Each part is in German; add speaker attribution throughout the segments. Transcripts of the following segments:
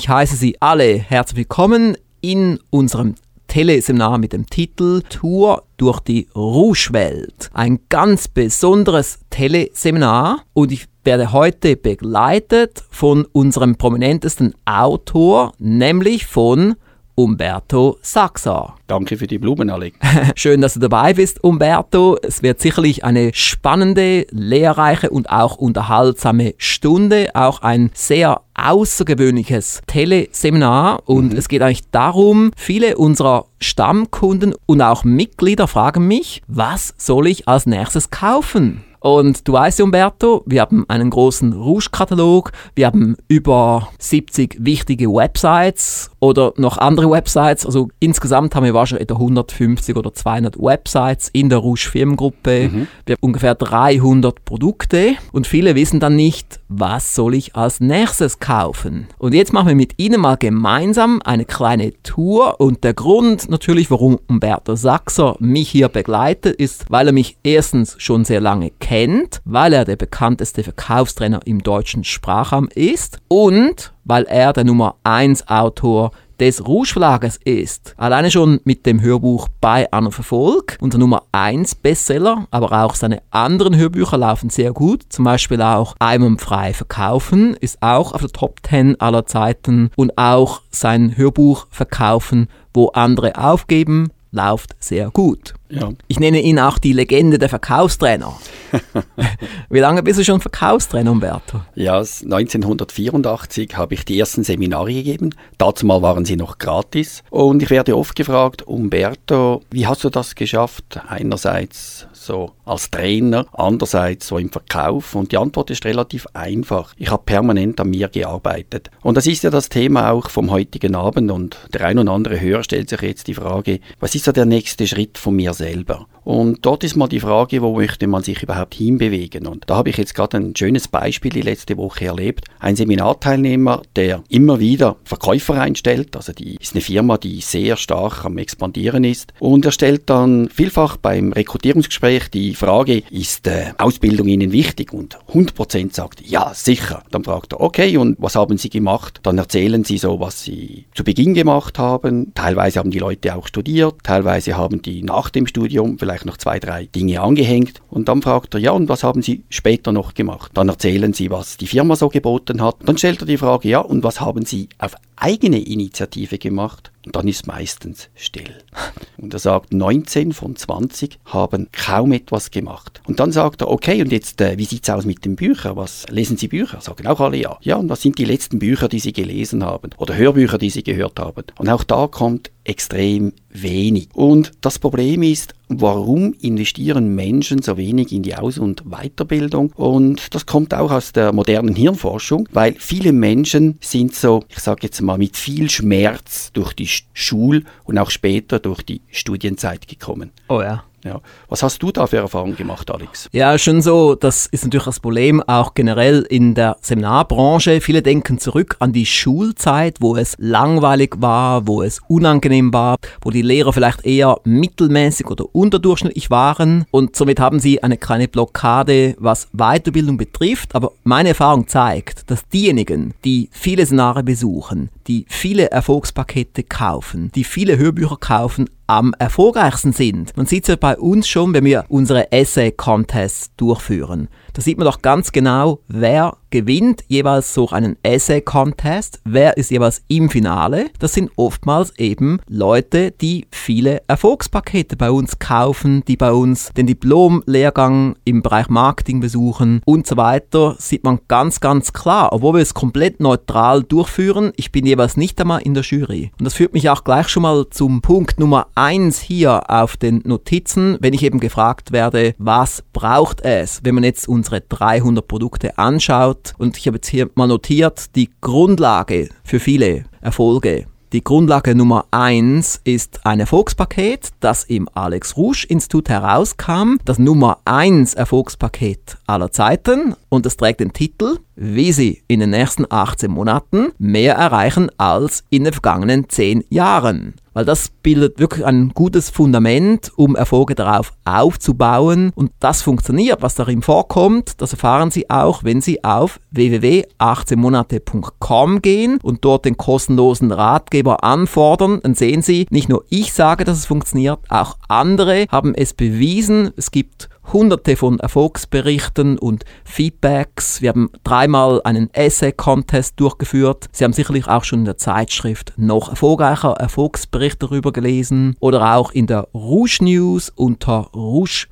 Speaker 1: Ich heiße Sie alle herzlich willkommen in unserem Teleseminar mit dem Titel Tour durch die Rouge-Welt. Ein ganz besonderes Teleseminar und ich werde heute begleitet von unserem prominentesten Autor, nämlich von Umberto Saxa.
Speaker 2: Danke für die Blumen, Alec.
Speaker 1: Schön, dass du dabei bist, Umberto. Es wird sicherlich eine spannende, lehrreiche und auch unterhaltsame Stunde. Auch ein sehr außergewöhnliches Teleseminar. Und mhm. es geht eigentlich darum, viele unserer Stammkunden und auch Mitglieder fragen mich, was soll ich als nächstes kaufen? Und du weißt, Umberto, wir haben einen großen Rouge-Katalog, wir haben über 70 wichtige Websites oder noch andere Websites. Also insgesamt haben wir wahrscheinlich etwa 150 oder 200 Websites in der Rouge Firmengruppe. Mhm. Wir haben ungefähr 300 Produkte und viele wissen dann nicht, was soll ich als nächstes kaufen. Und jetzt machen wir mit Ihnen mal gemeinsam eine kleine Tour und der Grund natürlich, warum Umberto Sachser mich hier begleitet, ist, weil er mich erstens schon sehr lange kennt, weil er der bekannteste Verkaufstrainer im deutschen Sprachraum ist und weil er der Nummer 1 Autor des Rouge Verlages ist. Alleine schon mit dem Hörbuch bei Anna Verfolg, unser Nummer 1 Bestseller, aber auch seine anderen Hörbücher laufen sehr gut. Zum Beispiel auch Einwandfrei verkaufen ist auch auf der Top 10 aller Zeiten und auch sein Hörbuch Verkaufen, wo andere aufgeben, läuft sehr gut. Ja. Ich nenne ihn auch die Legende der Verkaufstrainer. Wie lange bist du schon Verkaufstrainer, Umberto?
Speaker 2: Ja, 1984 habe ich die ersten Seminare gegeben. Dazu mal waren sie noch gratis. Und ich werde oft gefragt, Umberto, wie hast du das geschafft? Einerseits so als Trainer, andererseits so im Verkauf. Und die Antwort ist relativ einfach. Ich habe permanent an mir gearbeitet. Und das ist ja das Thema auch vom heutigen Abend. Und der ein oder andere Hörer stellt sich jetzt die Frage, was ist so der nächste Schritt von mir selber? Und dort ist mal die Frage, wo möchte man sich überhaupt hinbewegen? Und da habe ich jetzt gerade ein schönes Beispiel die letzte Woche erlebt. Ein Seminarteilnehmer, der immer wieder Verkäufer einstellt, also die ist eine Firma, die sehr stark am expandieren ist. Und er stellt dann vielfach beim Rekrutierungsgespräch die Frage, ist äh, Ausbildung Ihnen wichtig? Und 100% sagt, ja, sicher. Dann fragt er, okay, und was haben Sie gemacht? Dann erzählen Sie so, was Sie zu Beginn gemacht haben. Teilweise haben die Leute auch studiert, teilweise haben die nach dem Studium vielleicht noch zwei, drei Dinge angehängt. Und dann fragt er, ja, und was haben Sie später noch gemacht? Dann erzählen Sie, was die Firma so geboten hat. Dann stellt er die Frage, ja, und was haben Sie auf eigene Initiative gemacht? Und dann ist meistens still. Und er sagt, 19 von 20 haben kaum etwas gemacht. Und dann sagt er, okay, und jetzt, äh, wie es aus mit den Büchern? Was lesen Sie Bücher? Sagen auch alle ja. Ja, und was sind die letzten Bücher, die Sie gelesen haben? Oder Hörbücher, die Sie gehört haben? Und auch da kommt extrem wenig. Und das Problem ist, warum investieren Menschen so wenig in die Aus- und Weiterbildung? Und das kommt auch aus der modernen Hirnforschung, weil viele Menschen sind so, ich sage jetzt mal, mit viel Schmerz durch die Schul- und auch später durch die Studienzeit gekommen.
Speaker 1: Oh ja.
Speaker 2: Ja. Was hast du da für Erfahrungen gemacht, Alex?
Speaker 1: Ja, schon so. Das ist natürlich das Problem auch generell in der Seminarbranche. Viele denken zurück an die Schulzeit, wo es langweilig war, wo es unangenehm war, wo die Lehrer vielleicht eher mittelmäßig oder unterdurchschnittlich waren. Und somit haben sie eine kleine Blockade, was Weiterbildung betrifft. Aber meine Erfahrung zeigt, dass diejenigen, die viele Seminare besuchen, die viele Erfolgspakete kaufen, die viele Hörbücher kaufen, am erfolgreichsten sind. Man sieht es ja bei uns schon, wenn wir unsere Essay-Contests durchführen. Da sieht man doch ganz genau, wer gewinnt jeweils so einen Essay-Contest, wer ist jeweils im Finale. Das sind oftmals eben Leute, die viele Erfolgspakete bei uns kaufen, die bei uns den Diplom-Lehrgang im Bereich Marketing besuchen und so weiter. Sieht man ganz, ganz klar, obwohl wir es komplett neutral durchführen, ich bin jeweils nicht einmal in der Jury. Und das führt mich auch gleich schon mal zum Punkt Nummer 1 hier auf den Notizen, wenn ich eben gefragt werde, was braucht es, wenn man jetzt unsere 300 Produkte anschaut, hat. Und ich habe jetzt hier mal notiert, die Grundlage für viele Erfolge. Die Grundlage Nummer 1 ist ein Erfolgspaket, das im Alex Rouge Institut herauskam. Das Nummer 1 Erfolgspaket aller Zeiten und es trägt den Titel, wie Sie in den nächsten 18 Monaten mehr erreichen als in den vergangenen 10 Jahren. Weil das bildet wirklich ein gutes Fundament, um Erfolge darauf aufzubauen. Und das funktioniert, was darin vorkommt, das erfahren Sie auch, wenn Sie auf www.18monate.com gehen und dort den kostenlosen Ratgeber anfordern. Dann sehen Sie, nicht nur ich sage, dass es funktioniert, auch andere haben es bewiesen. Es gibt hunderte von Erfolgsberichten und Feedbacks. Wir haben dreimal einen Essay-Contest durchgeführt. Sie haben sicherlich auch schon in der Zeitschrift noch erfolgreicher Erfolgsberichte darüber gelesen oder auch in der Rouge News unter rouge.ch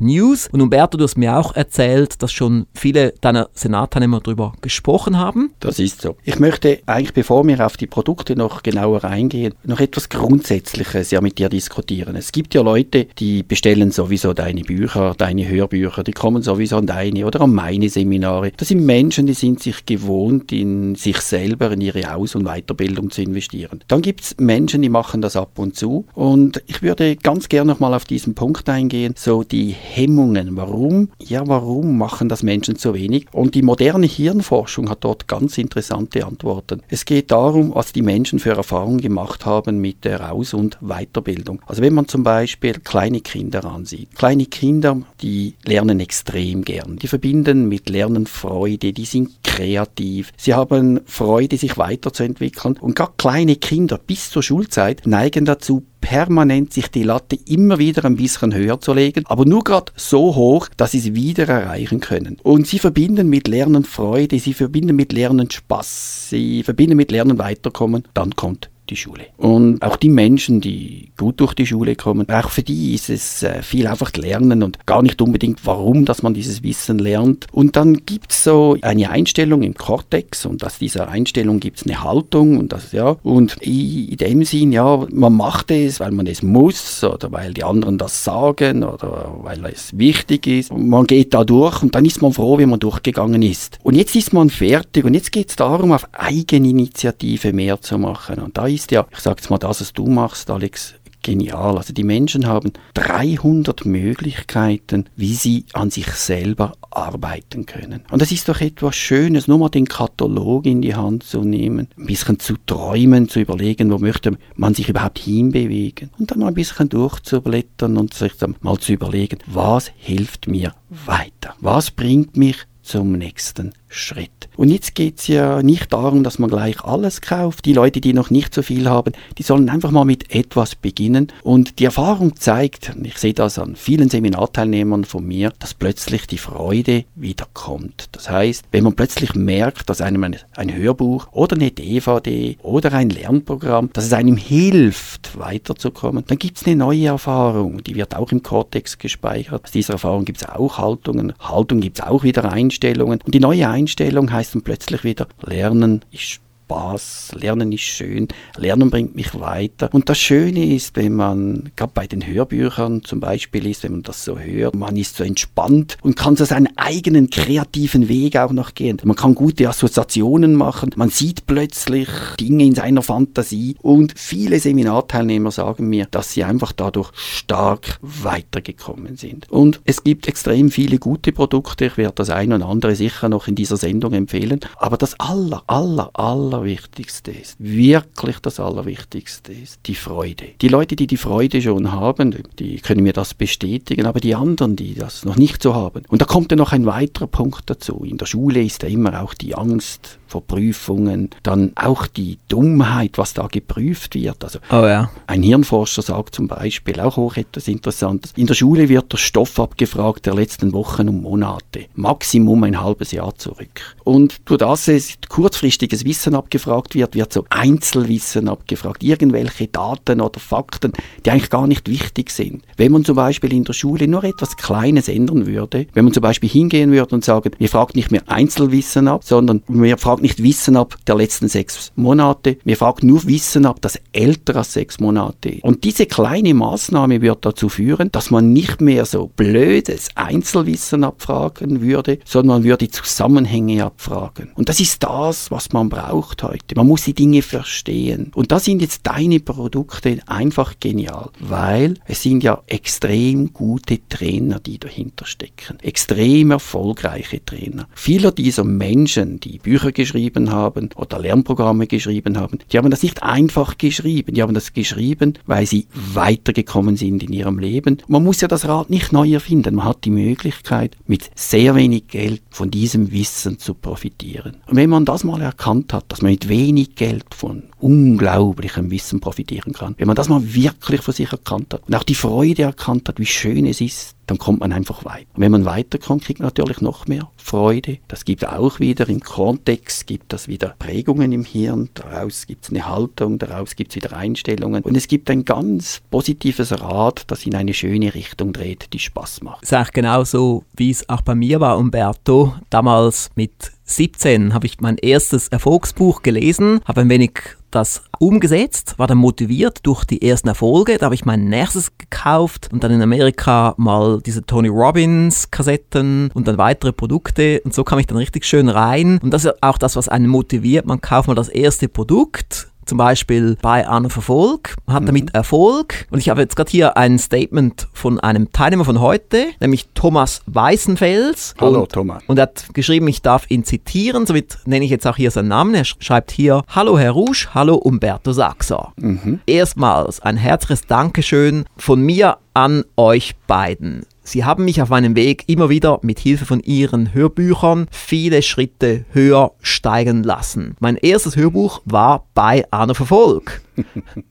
Speaker 1: news Und Umberto, du hast mir auch erzählt, dass schon viele deiner Senatteilnehmer darüber gesprochen haben.
Speaker 2: Das ist so. Ich möchte eigentlich, bevor wir auf die Produkte noch genauer eingehen, noch etwas Grundsätzliches ja mit dir diskutieren. Es gibt ja Leute, die bestellen sowieso deine Bücher, deine Hörbücher, die kommen sowieso an deine oder an meine Seminare. Das sind Menschen, die sind sich gewohnt, in sich selber, in ihre Aus- und Weiterbildung zu investieren. Dann gibt es Menschen, die machen das ab und zu und ich würde ganz gerne noch mal auf diesen Punkt Punkt eingehen, so die Hemmungen. Warum? Ja, warum machen das Menschen so wenig? Und die moderne Hirnforschung hat dort ganz interessante Antworten. Es geht darum, was die Menschen für Erfahrungen gemacht haben mit der Aus- und Weiterbildung. Also wenn man zum Beispiel kleine Kinder ansieht. Kleine Kinder, die lernen extrem gern. Die verbinden mit Lernen Freude, die sind kreativ. Sie haben Freude, sich weiterzuentwickeln. Und gerade kleine Kinder bis zur Schulzeit neigen dazu, permanent sich die Latte immer wieder ein bisschen höher zu legen, aber nur gerade so hoch, dass sie sie wieder erreichen können. Und sie verbinden mit Lernen Freude, sie verbinden mit Lernen Spaß, sie verbinden mit Lernen Weiterkommen, dann kommt die Schule. Und auch die Menschen, die gut durch die Schule kommen, auch für die ist es äh, viel einfach lernen und gar nicht unbedingt warum, dass man dieses Wissen lernt. Und dann gibt es so eine Einstellung im Kortex und aus dieser Einstellung gibt es eine Haltung und das, ja, und in dem Sinn, ja, man macht es, weil man es muss oder weil die anderen das sagen oder weil es wichtig ist. Und man geht da durch und dann ist man froh, wenn man durchgegangen ist. Und jetzt ist man fertig und jetzt geht es darum, auf Eigeninitiative mehr zu machen. Und da ist ist ja, ich sage jetzt mal, das, was du machst, Alex, genial. Also die Menschen haben 300 Möglichkeiten, wie sie an sich selber arbeiten können. Und das ist doch etwas Schönes, nur mal den Katalog in die Hand zu nehmen, ein bisschen zu träumen, zu überlegen, wo möchte man sich überhaupt hinbewegen und dann mal ein bisschen durchzublättern und sich dann mal zu überlegen, was hilft mir weiter? Was bringt mich zum nächsten Schritt. Und jetzt geht es ja nicht darum, dass man gleich alles kauft. Die Leute, die noch nicht so viel haben, die sollen einfach mal mit etwas beginnen. Und die Erfahrung zeigt, ich sehe das an vielen Seminarteilnehmern von mir, dass plötzlich die Freude wieder kommt. Das heißt, wenn man plötzlich merkt, dass einem ein Hörbuch oder eine DVD oder ein Lernprogramm, dass es einem hilft, weiterzukommen, dann gibt es eine neue Erfahrung. Die wird auch im Cortex gespeichert. Aus dieser Erfahrung gibt es auch Haltungen. Haltung gibt es auch wieder Einstellungen. Und die neue Einstellung heißt dann plötzlich wieder, Lernen ist Spaß, Lernen ist schön, Lernen bringt mich weiter. Und das Schöne ist, wenn man, gerade bei den Hörbüchern zum Beispiel ist, wenn man das so hört, man ist so entspannt und kann so seinen eigenen kreativen Weg auch noch gehen. Man kann gute Assoziationen machen, man sieht plötzlich Dinge in seiner Fantasie und viele Seminarteilnehmer sagen mir, dass sie einfach dadurch stark weitergekommen sind. Und es gibt extrem viele gute Produkte, ich werde das ein und andere sicher noch in dieser Sendung empfehlen, aber das aller, aller, aller Allerwichtigste ist, wirklich das Allerwichtigste ist, die Freude. Die Leute, die die Freude schon haben, die können mir das bestätigen, aber die anderen, die das noch nicht so haben. Und da kommt ja noch ein weiterer Punkt dazu. In der Schule ist ja immer auch die Angst vor Prüfungen, dann auch die Dummheit, was da geprüft wird. Also oh ja. ein Hirnforscher sagt zum Beispiel auch hoch etwas Interessantes. In der Schule wird der Stoff abgefragt der letzten Wochen und Monate, Maximum ein halbes Jahr zurück. Und durch das es kurzfristiges Wissen abgefragt wird, wird so Einzelwissen abgefragt, irgendwelche Daten oder Fakten, die eigentlich gar nicht wichtig sind. Wenn man zum Beispiel in der Schule nur etwas Kleines ändern würde, wenn man zum Beispiel hingehen würde und sagen, wir fragen nicht mehr Einzelwissen ab, sondern wir fragen fragt nicht Wissen ab der letzten sechs Monate, wir fragen nur Wissen ab, das älter als sechs Monate. Und diese kleine Maßnahme wird dazu führen, dass man nicht mehr so blödes Einzelwissen abfragen würde, sondern man würde Zusammenhänge abfragen. Und das ist das, was man braucht. braucht heute. Man muss die Dinge verstehen. Und da sind jetzt deine Produkte einfach genial, weil es sind ja extrem gute Trainer, die dahinter stecken. Extrem erfolgreiche Trainer. Viele dieser Menschen, die Bücher geschrieben haben oder Lernprogramme geschrieben haben, die haben das nicht einfach geschrieben. Die haben das geschrieben, weil sie weitergekommen sind in ihrem Leben. Man muss ja das Rad nicht neu erfinden. Man hat die Möglichkeit, mit sehr wenig Geld von diesem Wissen zu profitieren. Und wenn man das mal erkannt hat, dass man mit wenig Geld von unglaublichem Wissen profitieren kann, wenn man das mal wirklich für sich erkannt hat und auch die Freude erkannt hat, wie schön es ist, dann kommt man einfach weiter. Und wenn man weiterkommt, kriegt man natürlich noch mehr Freude. Das gibt auch wieder im Kontext, gibt das wieder Prägungen im Hirn, daraus gibt es eine Haltung, daraus gibt es wieder Einstellungen. Und es gibt ein ganz positives Rad, das in eine schöne Richtung dreht, die Spaß macht.
Speaker 1: Das ist eigentlich genauso, wie es auch bei mir war, Umberto. Damals mit 17 habe ich mein erstes Erfolgsbuch gelesen, habe ein wenig das umgesetzt, war dann motiviert durch die ersten Erfolge. Da habe ich mein nächstes gekauft und dann in Amerika mal diese Tony Robbins Kassetten und dann weitere Produkte und so kam ich dann richtig schön rein. Und das ist auch das, was einen motiviert. Man kauft mal das erste Produkt zum Beispiel bei Arno Verfolg, hat damit mhm. Erfolg. Und ich habe jetzt gerade hier ein Statement von einem Teilnehmer von heute, nämlich Thomas Weißenfels.
Speaker 2: Hallo
Speaker 1: und,
Speaker 2: Thomas.
Speaker 1: Und er hat geschrieben, ich darf ihn zitieren, somit nenne ich jetzt auch hier seinen Namen. Er schreibt hier, Hallo Herr Rouge, hallo Umberto Saxer. Mhm. Erstmals ein herzliches Dankeschön von mir an euch beiden. Sie haben mich auf meinem Weg immer wieder mit Hilfe von Ihren Hörbüchern viele Schritte höher steigen lassen. Mein erstes Hörbuch war bei Arno Verfolg,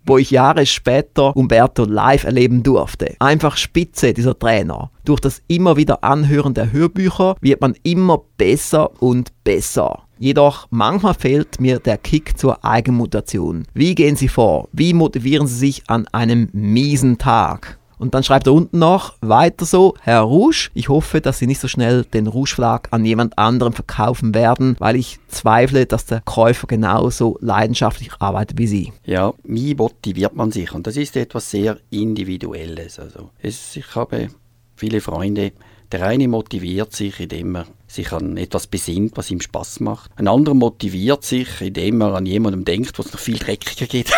Speaker 1: wo ich Jahre später Umberto live erleben durfte. Einfach spitze dieser Trainer. Durch das immer wieder Anhören der Hörbücher wird man immer besser und besser. Jedoch manchmal fehlt mir der Kick zur Eigenmutation. Wie gehen Sie vor? Wie motivieren Sie sich an einem miesen Tag? Und dann schreibt er unten noch, weiter so, Herr Rouge, ich hoffe, dass Sie nicht so schnell den Rouge-Flag an jemand anderem verkaufen werden, weil ich zweifle, dass der Käufer genauso leidenschaftlich arbeitet wie Sie.
Speaker 2: Ja, wie motiviert man sich? Und das ist etwas sehr Individuelles. Also es, ich habe viele Freunde, der eine motiviert sich, indem er sich an etwas besinnt, was ihm Spaß macht. Ein anderer motiviert sich, indem er an jemandem denkt, was noch viel dreckiger geht.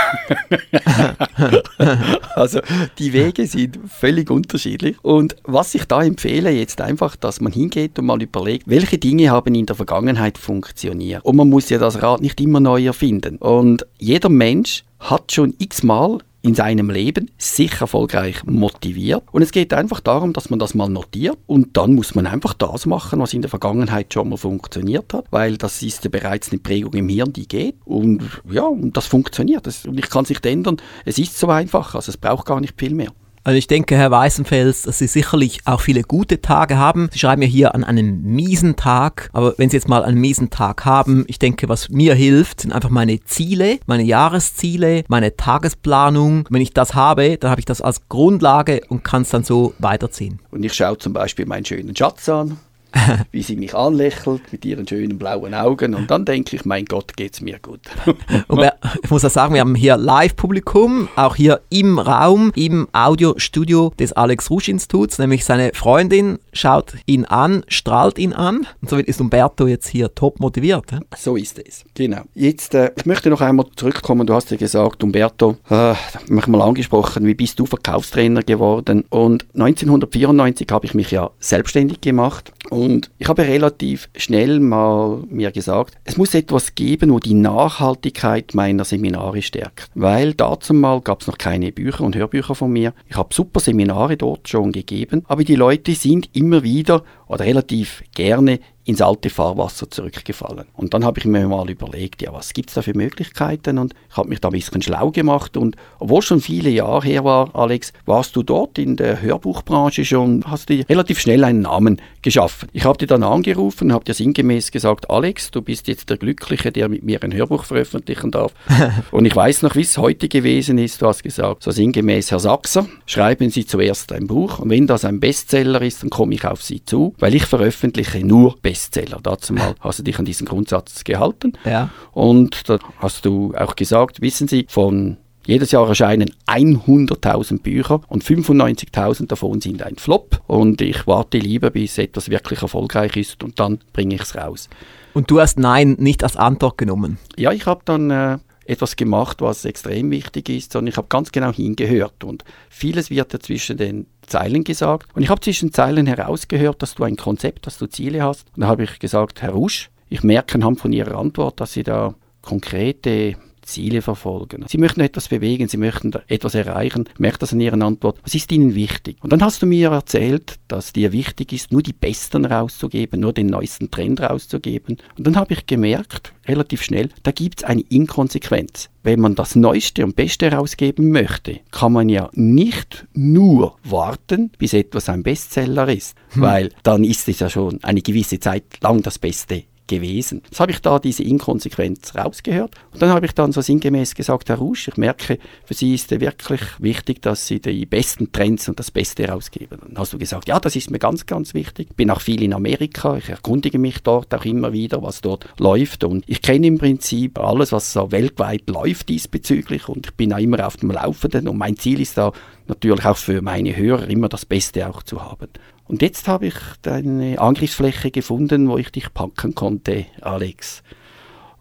Speaker 2: also die Wege sind völlig unterschiedlich. Und was ich da empfehle, jetzt einfach, dass man hingeht und mal überlegt, welche Dinge haben in der Vergangenheit funktioniert. Und man muss ja das Rad nicht immer neu erfinden. Und jeder Mensch hat schon x-mal in seinem Leben sich erfolgreich motiviert. Und es geht einfach darum, dass man das mal notiert und dann muss man einfach das machen, was in der Vergangenheit schon mal funktioniert hat, weil das ist ja bereits eine Prägung im Hirn, die geht und ja, und das funktioniert. Das, und ich kann es nicht ändern. Es ist so einfach, also es braucht gar nicht viel mehr.
Speaker 1: Also ich denke, Herr Weißenfels, dass Sie sicherlich auch viele gute Tage haben. Sie schreiben ja hier an einem miesen Tag, aber wenn Sie jetzt mal einen miesen Tag haben, ich denke, was mir hilft, sind einfach meine Ziele, meine Jahresziele, meine Tagesplanung. Wenn ich das habe, dann habe ich das als Grundlage und kann es dann so weiterziehen.
Speaker 2: Und ich schaue zum Beispiel meinen schönen Schatz an wie sie mich anlächelt mit ihren schönen blauen Augen und dann denke ich, mein Gott, geht's mir gut.
Speaker 1: und ich muss auch sagen, wir haben hier Live-Publikum, auch hier im Raum, im Audiostudio des Alex Rusch Instituts, nämlich seine Freundin schaut ihn an, strahlt ihn an und somit ist Umberto jetzt hier top motiviert. He?
Speaker 2: So ist es, genau. Jetzt, äh, ich möchte noch einmal zurückkommen, du hast ja gesagt, Umberto, äh, mich mal angesprochen, wie bist du Verkaufstrainer geworden und 1994 habe ich mich ja selbstständig gemacht und ich habe relativ schnell mal mir gesagt, es muss etwas geben, wo die Nachhaltigkeit meiner Seminare stärkt. Weil dazu mal gab es noch keine Bücher und Hörbücher von mir. Ich habe super Seminare dort schon gegeben, aber die Leute sind immer wieder oder relativ gerne ins alte Fahrwasser zurückgefallen. Und dann habe ich mir mal überlegt, ja, was gibt es da für Möglichkeiten? Und ich habe mich da ein bisschen schlau gemacht. Und obwohl schon viele Jahre her war, Alex, warst du dort in der Hörbuchbranche schon, hast du relativ schnell einen Namen geschaffen. Ich habe dir dann angerufen und habe dir sinngemäß gesagt, Alex, du bist jetzt der Glückliche, der mit mir ein Hörbuch veröffentlichen darf. und ich weiß noch, wie es heute gewesen ist. Du hast gesagt, so sinngemäß, Herr Sachser, schreiben Sie zuerst ein Buch. Und wenn das ein Bestseller ist, dann komme ich auf Sie zu, weil ich veröffentliche nur Bestseller. Bestseller. Dazu mal hast du dich an diesen Grundsatz gehalten.
Speaker 1: Ja.
Speaker 2: Und da hast du auch gesagt, wissen Sie, von Jedes Jahr erscheinen 100.000 Bücher und 95.000 davon sind ein Flop. Und ich warte lieber, bis etwas wirklich erfolgreich ist und dann bringe ich es raus.
Speaker 1: Und du hast Nein nicht als Antwort genommen?
Speaker 2: Ja, ich habe dann äh, etwas gemacht, was extrem wichtig ist, sondern ich habe ganz genau hingehört. Und vieles wird ja zwischen den Zeilen gesagt. Und ich habe zwischen Zeilen herausgehört, dass du ein Konzept, dass du Ziele hast. Und da habe ich gesagt, Herr Rusch, ich merke anhand von Ihrer Antwort, dass Sie da konkrete Ziele verfolgen. Sie möchten etwas bewegen, Sie möchten etwas erreichen. Ich merke das an Ihren Antworten. Was ist Ihnen wichtig? Und dann hast du mir erzählt, dass dir wichtig ist, nur die Besten rauszugeben, nur den neuesten Trend rauszugeben. Und dann habe ich gemerkt, relativ schnell, da gibt es eine Inkonsequenz. Wenn man das Neueste und Beste herausgeben möchte, kann man ja nicht nur warten, bis etwas ein Bestseller ist, hm. weil dann ist es ja schon eine gewisse Zeit lang das Beste gewesen. Jetzt habe ich da diese Inkonsequenz rausgehört und dann habe ich dann so sinngemäß gesagt, Herr Rusch, ich merke, für Sie ist es wirklich wichtig, dass Sie die besten Trends und das Beste rausgeben. Dann hast du gesagt, ja, das ist mir ganz, ganz wichtig. Ich bin auch viel in Amerika, ich erkundige mich dort auch immer wieder, was dort läuft und ich kenne im Prinzip alles, was so weltweit läuft diesbezüglich und ich bin auch immer auf dem Laufenden und mein Ziel ist da natürlich auch für meine Hörer immer das Beste auch zu haben. Und jetzt habe ich eine Angriffsfläche gefunden, wo ich dich packen konnte, Alex.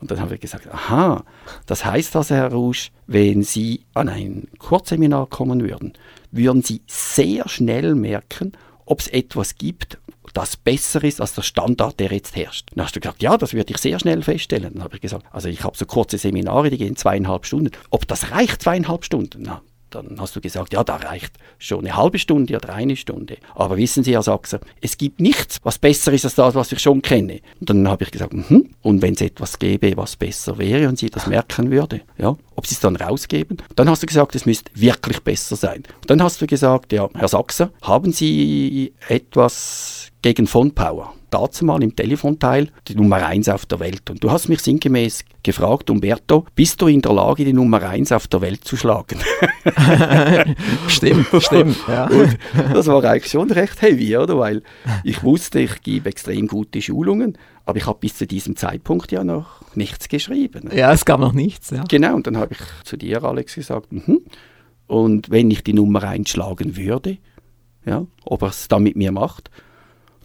Speaker 2: Und dann habe ich gesagt, aha, das heißt also, Herr Rouge, wenn Sie an ein Kurzseminar kommen würden, würden Sie sehr schnell merken, ob es etwas gibt, das besser ist als der Standard, der jetzt herrscht. Dann hast du gesagt, ja, das würde ich sehr schnell feststellen. Dann habe ich gesagt, also ich habe so kurze Seminare, die gehen zweieinhalb Stunden. Ob das reicht, zweieinhalb Stunden? Na, dann hast du gesagt, ja, da reicht schon eine halbe Stunde oder eine Stunde. Aber wissen Sie, Herr Sachser, es gibt nichts, was besser ist als das, was ich schon kenne. Und dann habe ich gesagt, mhm. und wenn es etwas gäbe, was besser wäre und Sie das merken würde, ja, ob Sie es dann rausgeben, dann hast du gesagt, es müsste wirklich besser sein. Dann hast du gesagt, ja, Herr Sachser, haben Sie etwas gegen Von Power? dazu mal im Telefonteil die Nummer 1 auf der Welt. Und du hast mich sinngemäß gefragt, Umberto, bist du in der Lage, die Nummer 1 auf der Welt zu schlagen?
Speaker 1: stimmt, stimmt. Ja.
Speaker 2: Das war eigentlich schon recht heavy, oder? Weil ich wusste, ich gebe extrem gute Schulungen, aber ich habe bis zu diesem Zeitpunkt ja noch nichts geschrieben.
Speaker 1: Ja, es gab noch nichts. Ja.
Speaker 2: Genau, und dann habe ich zu dir, Alex, gesagt, mhm. und wenn ich die Nummer 1 schlagen würde, ja, ob er es dann mit mir macht,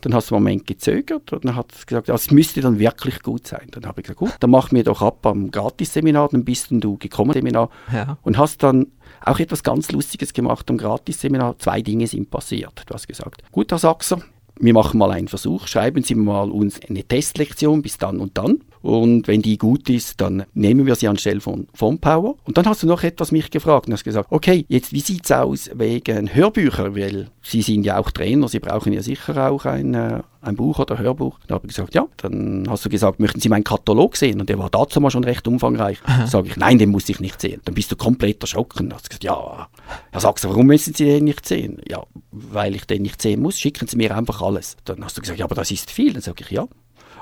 Speaker 2: dann hast du einen Moment gezögert und dann hat es gesagt, ja, es müsste dann wirklich gut sein. Dann habe ich gesagt, gut, dann mach mir doch ab am Gratisseminar, dann bist du gekommen Seminar ja. und hast dann auch etwas ganz Lustiges gemacht am Gratisseminar. Zwei Dinge sind passiert. Du hast gesagt, gut, Herr Sachser, wir machen mal einen Versuch, schreiben Sie mal uns eine Testlektion bis dann und dann. Und wenn die gut ist, dann nehmen wir sie anstelle von, von Power. Und dann hast du noch etwas mich gefragt und hast gesagt, okay, jetzt wie sieht es aus wegen Hörbücher? Weil Sie sind ja auch Trainer, Sie brauchen ja sicher auch ein, äh, ein Buch oder Hörbuch. Da habe ich gesagt, ja. Dann hast du gesagt, möchten Sie meinen Katalog sehen? Und der war dazu mal schon recht umfangreich. Sage ich, nein, den muss ich nicht sehen. Dann bist du komplett erschrocken. Dann hast du gesagt, ja. Dann sagst du, warum müssen Sie den nicht sehen? Ja, weil ich den nicht sehen muss, schicken Sie mir einfach alles. Dann hast du gesagt, ja, aber das ist viel. Dann sage ich, ja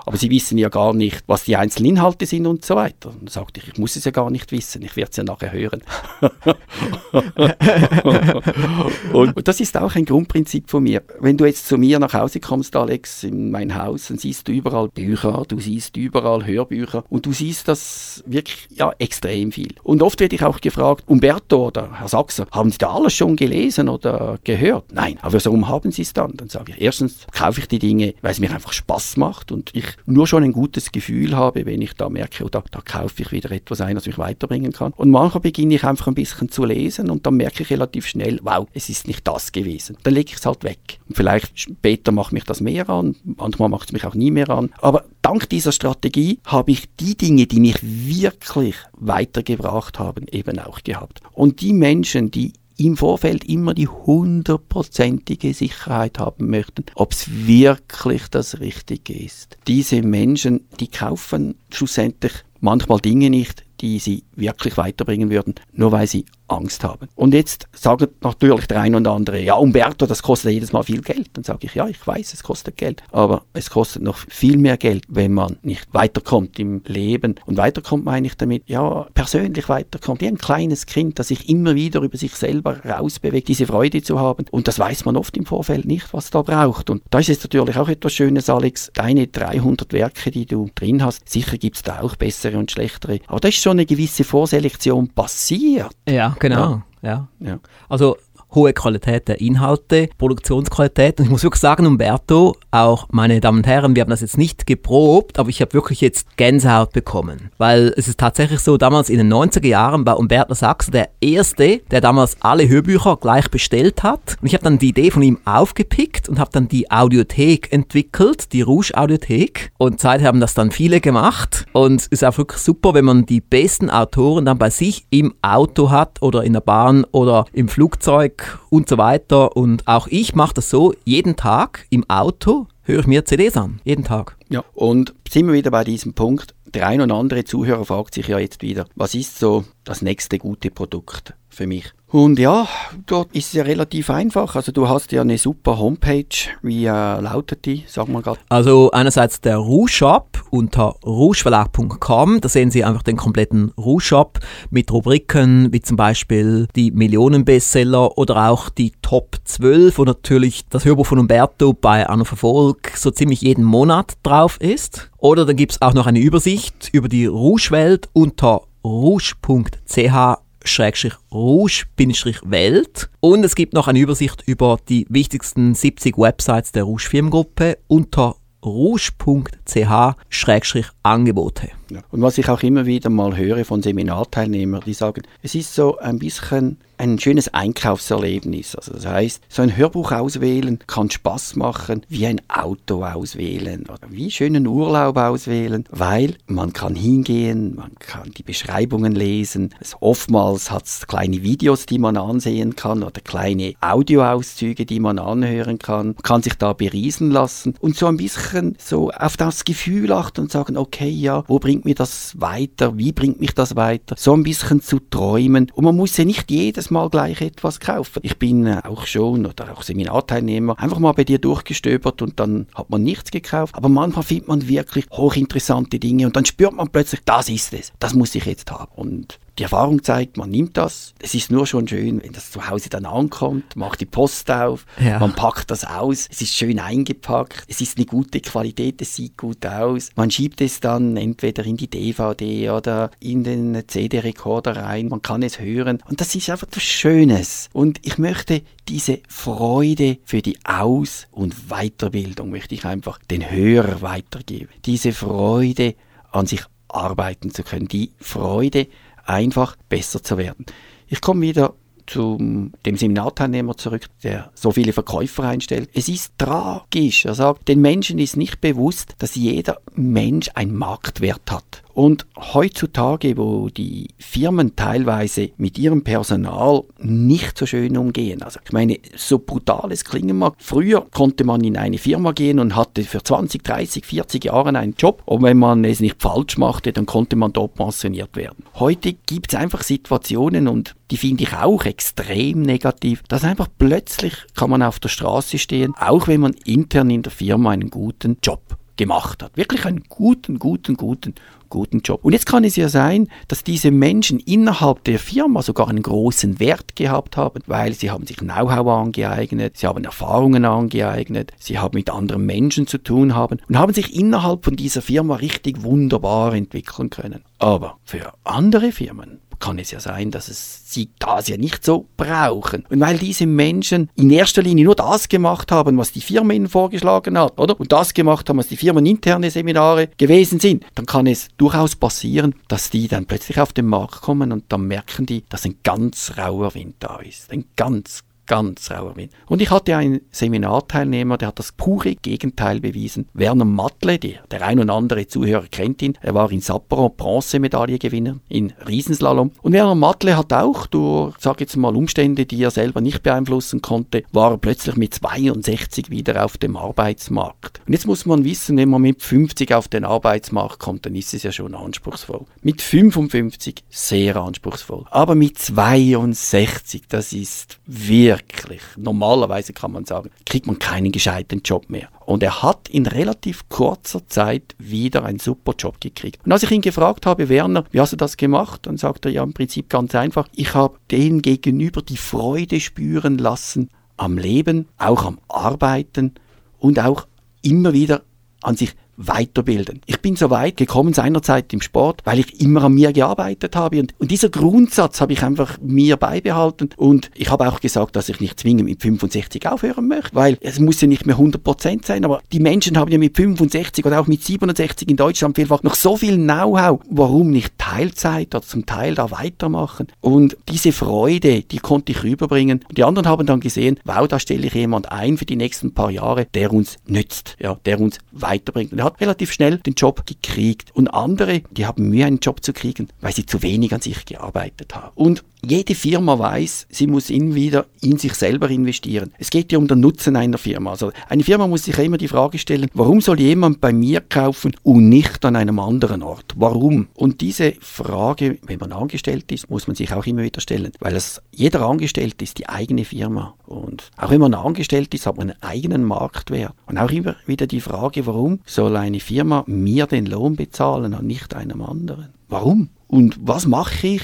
Speaker 2: aber sie wissen ja gar nicht, was die einzelnen Inhalte sind und so weiter. Und dann sagte ich, ich muss es ja gar nicht wissen, ich werde es ja nachher hören. und das ist auch ein Grundprinzip von mir. Wenn du jetzt zu mir nach Hause kommst, Alex, in mein Haus, dann siehst du überall Bücher, du siehst überall Hörbücher und du siehst das wirklich ja, extrem viel. Und oft werde ich auch gefragt, Umberto oder Herr Sachser, haben Sie da alles schon gelesen oder gehört? Nein, aber warum haben Sie es dann? Dann sage ich, erstens kaufe ich die Dinge, weil es mir einfach Spaß macht und ich nur schon ein gutes Gefühl habe, wenn ich da merke, oh, da, da kaufe ich wieder etwas ein, das mich weiterbringen kann. Und manchmal beginne ich einfach ein bisschen zu lesen und dann merke ich relativ schnell, wow, es ist nicht das gewesen. Dann lege ich es halt weg. Und vielleicht später macht mich das mehr an, manchmal macht es mich auch nie mehr an. Aber dank dieser Strategie habe ich die Dinge, die mich wirklich weitergebracht haben, eben auch gehabt. Und die Menschen, die im Vorfeld immer die hundertprozentige Sicherheit haben möchten, ob es wirklich das Richtige ist. Diese Menschen, die kaufen schlussendlich manchmal Dinge nicht, die sie wirklich weiterbringen würden, nur weil sie Angst haben. Und jetzt sagt natürlich der eine und andere, ja, Umberto, das kostet jedes Mal viel Geld. Dann sage ich, ja, ich weiß, es kostet Geld, aber es kostet noch viel mehr Geld, wenn man nicht weiterkommt im Leben. Und weiterkommt meine ich damit, ja, persönlich weiterkommt, wie ein kleines Kind, das sich immer wieder über sich selber rausbewegt, diese Freude zu haben. Und das weiß man oft im Vorfeld nicht, was da braucht. Und da ist es natürlich auch etwas Schönes, Alex, deine 300 Werke, die du drin hast, sicher gibt es da auch bessere und schlechtere. Aber da ist schon eine gewisse Vorselektion passiert.
Speaker 1: Ja, genau. Ja. ja. Also hohe Qualität der Inhalte, Produktionsqualität. Und ich muss wirklich sagen, Umberto, auch meine Damen und Herren, wir haben das jetzt nicht geprobt, aber ich habe wirklich jetzt Gänsehaut bekommen. Weil es ist tatsächlich so, damals in den 90er Jahren war Umberto Sachs der Erste, der damals alle Hörbücher gleich bestellt hat. Und ich habe dann die Idee von ihm aufgepickt und habe dann die Audiothek entwickelt, die Rouge Audiothek. Und seither haben das dann viele gemacht. Und es ist auch wirklich super, wenn man die besten Autoren dann bei sich im Auto hat oder in der Bahn oder im Flugzeug und so weiter. Und auch ich mache das so, jeden Tag im Auto höre ich mir CDs an. Jeden Tag.
Speaker 2: Ja, und sind wir wieder bei diesem Punkt. Der ein oder andere Zuhörer fragt sich ja jetzt wieder, was ist so das nächste gute Produkt für mich? Und ja, dort ist es ja relativ einfach. Also du hast ja eine super Homepage. Wie äh, lautet die? Sag mal gerade.
Speaker 1: Also einerseits der Rouge Shop unter rougeverlag.com. Da sehen Sie einfach den kompletten Rouge Shop mit Rubriken wie zum Beispiel die Millionenbestseller oder auch die Top 12 wo natürlich das Hörbuch von Umberto bei Anno Verfolg so ziemlich jeden Monat drauf ist. Oder dann gibt es auch noch eine Übersicht über die Rouge-Welt unter rouge.ch rouge-welt und es gibt noch eine Übersicht über die wichtigsten 70 Websites der Rouge Firmengruppe unter rouge.ch-angebote.
Speaker 2: Ja. Und was ich auch immer wieder mal höre von Seminarteilnehmern, die sagen, es ist so ein bisschen ein schönes Einkaufserlebnis. Also das heißt, so ein Hörbuch auswählen kann Spaß machen, wie ein Auto auswählen oder wie schönen Urlaub auswählen, weil man kann hingehen, man kann die Beschreibungen lesen. Es, oftmals hat es kleine Videos, die man ansehen kann oder kleine Audioauszüge, die man anhören kann. Man kann sich da beriesen lassen und so ein bisschen so auf das Gefühl achten und sagen, okay, ja, wo bringt mir das weiter? Wie bringt mich das weiter? So ein bisschen zu träumen. Und man muss ja nicht jedes Mal gleich etwas kaufen. Ich bin äh, auch schon oder auch Seminarteilnehmer einfach mal bei dir durchgestöbert und dann hat man nichts gekauft. Aber manchmal findet man wirklich hochinteressante Dinge und dann spürt man plötzlich, das ist es, das muss ich jetzt haben. Und die Erfahrung zeigt, man nimmt das. Es ist nur schon schön, wenn das zu Hause dann ankommt, macht die Post auf, ja. man packt das aus, es ist schön eingepackt, es ist eine gute Qualität, es sieht gut aus. Man schiebt es dann entweder in die DVD oder in den CD-Rekorder rein, man kann es hören und das ist einfach etwas Schönes. Und ich möchte diese Freude für die Aus- und Weiterbildung möchte ich einfach den Hörer weitergeben. Diese Freude an sich arbeiten zu können, die Freude einfach besser zu werden. Ich komme wieder zu dem Seminarteilnehmer zurück, der so viele Verkäufer einstellt. Es ist tragisch. Er sagt, den Menschen ist nicht bewusst, dass jeder Mensch einen Marktwert hat. Und heutzutage, wo die Firmen teilweise mit ihrem Personal nicht so schön umgehen, also ich meine, so brutal es klingen mag, früher konnte man in eine Firma gehen und hatte für 20, 30, 40 Jahre einen Job und wenn man es nicht falsch machte, dann konnte man dort pensioniert werden. Heute gibt es einfach Situationen und die finde ich auch extrem negativ, dass einfach plötzlich kann man auf der Straße stehen, auch wenn man intern in der Firma einen guten Job gemacht hat. Wirklich einen guten, guten, guten, guten Job. Und jetzt kann es ja sein, dass diese Menschen innerhalb der Firma sogar einen großen Wert gehabt haben, weil sie haben sich Know-how angeeignet, sie haben Erfahrungen angeeignet, sie haben mit anderen Menschen zu tun haben und haben sich innerhalb von dieser Firma richtig wunderbar entwickeln können. Aber für andere Firmen kann es ja sein, dass es sie das ja nicht so brauchen. Und weil diese Menschen in erster Linie nur das gemacht haben, was die Firma ihnen vorgeschlagen hat, oder? Und das gemacht haben, was die Firmen interne Seminare gewesen sind, dann kann es durchaus passieren, dass die dann plötzlich auf den Markt kommen und dann merken die, dass ein ganz rauer Wind da ist. Ein ganz, ganz rauer Wind. Und ich hatte einen Seminarteilnehmer, der hat das pure Gegenteil bewiesen. Werner Matle, der ein oder andere Zuhörer kennt ihn, er war in Sapporo Bronzemedaillengewinner in Riesenslalom. Und Werner Matle hat auch durch, sag jetzt mal, Umstände, die er selber nicht beeinflussen konnte, war er plötzlich mit 62 wieder auf dem Arbeitsmarkt. Und jetzt muss man wissen, wenn man mit 50 auf den Arbeitsmarkt kommt, dann ist es ja schon anspruchsvoll. Mit 55 sehr anspruchsvoll. Aber mit 62, das ist wirklich, normalerweise kann man sagen, kriegt man keinen gescheiten Job mehr. Und er hat in relativ kurzer Zeit wieder einen super Job gekriegt. Und als ich ihn gefragt habe, Werner, wie hast du das gemacht? Dann sagt er ja im Prinzip ganz einfach, ich habe denen gegenüber die Freude spüren lassen am Leben, auch am Arbeiten und auch immer wieder an sich weiterbilden. Ich bin so weit gekommen seinerzeit im Sport, weil ich immer an mir gearbeitet habe. Und, und dieser Grundsatz habe ich einfach mir beibehalten. Und ich habe auch gesagt, dass ich nicht zwingend mit 65 aufhören möchte, weil es muss ja nicht mehr 100% sein, aber die Menschen haben ja mit 65 oder auch mit 67 in Deutschland vielfach noch so viel Know-how, warum nicht Teilzeit oder zum Teil da weitermachen. Und diese Freude, die konnte ich rüberbringen. Und die anderen haben dann gesehen, wow, da stelle ich jemand ein für die nächsten paar Jahre, der uns nützt, ja, der uns weiterbringt. Hat relativ schnell den Job gekriegt. Und andere, die haben Mühe, einen Job zu kriegen, weil sie zu wenig an sich gearbeitet haben. Und jede Firma weiß, sie muss immer wieder in sich selber investieren. Es geht ja um den Nutzen einer Firma. Also eine Firma muss sich immer die Frage stellen, warum soll jemand bei mir kaufen und nicht an einem anderen Ort? Warum? Und diese Frage, wenn man angestellt ist, muss man sich auch immer wieder stellen, weil es, jeder Angestellte ist die eigene Firma. Und auch wenn man angestellt ist, hat man einen eigenen Marktwert. Und auch immer wieder die Frage, warum soll eine Firma mir den Lohn bezahlen und nicht einem anderen? Warum? Und was mache ich,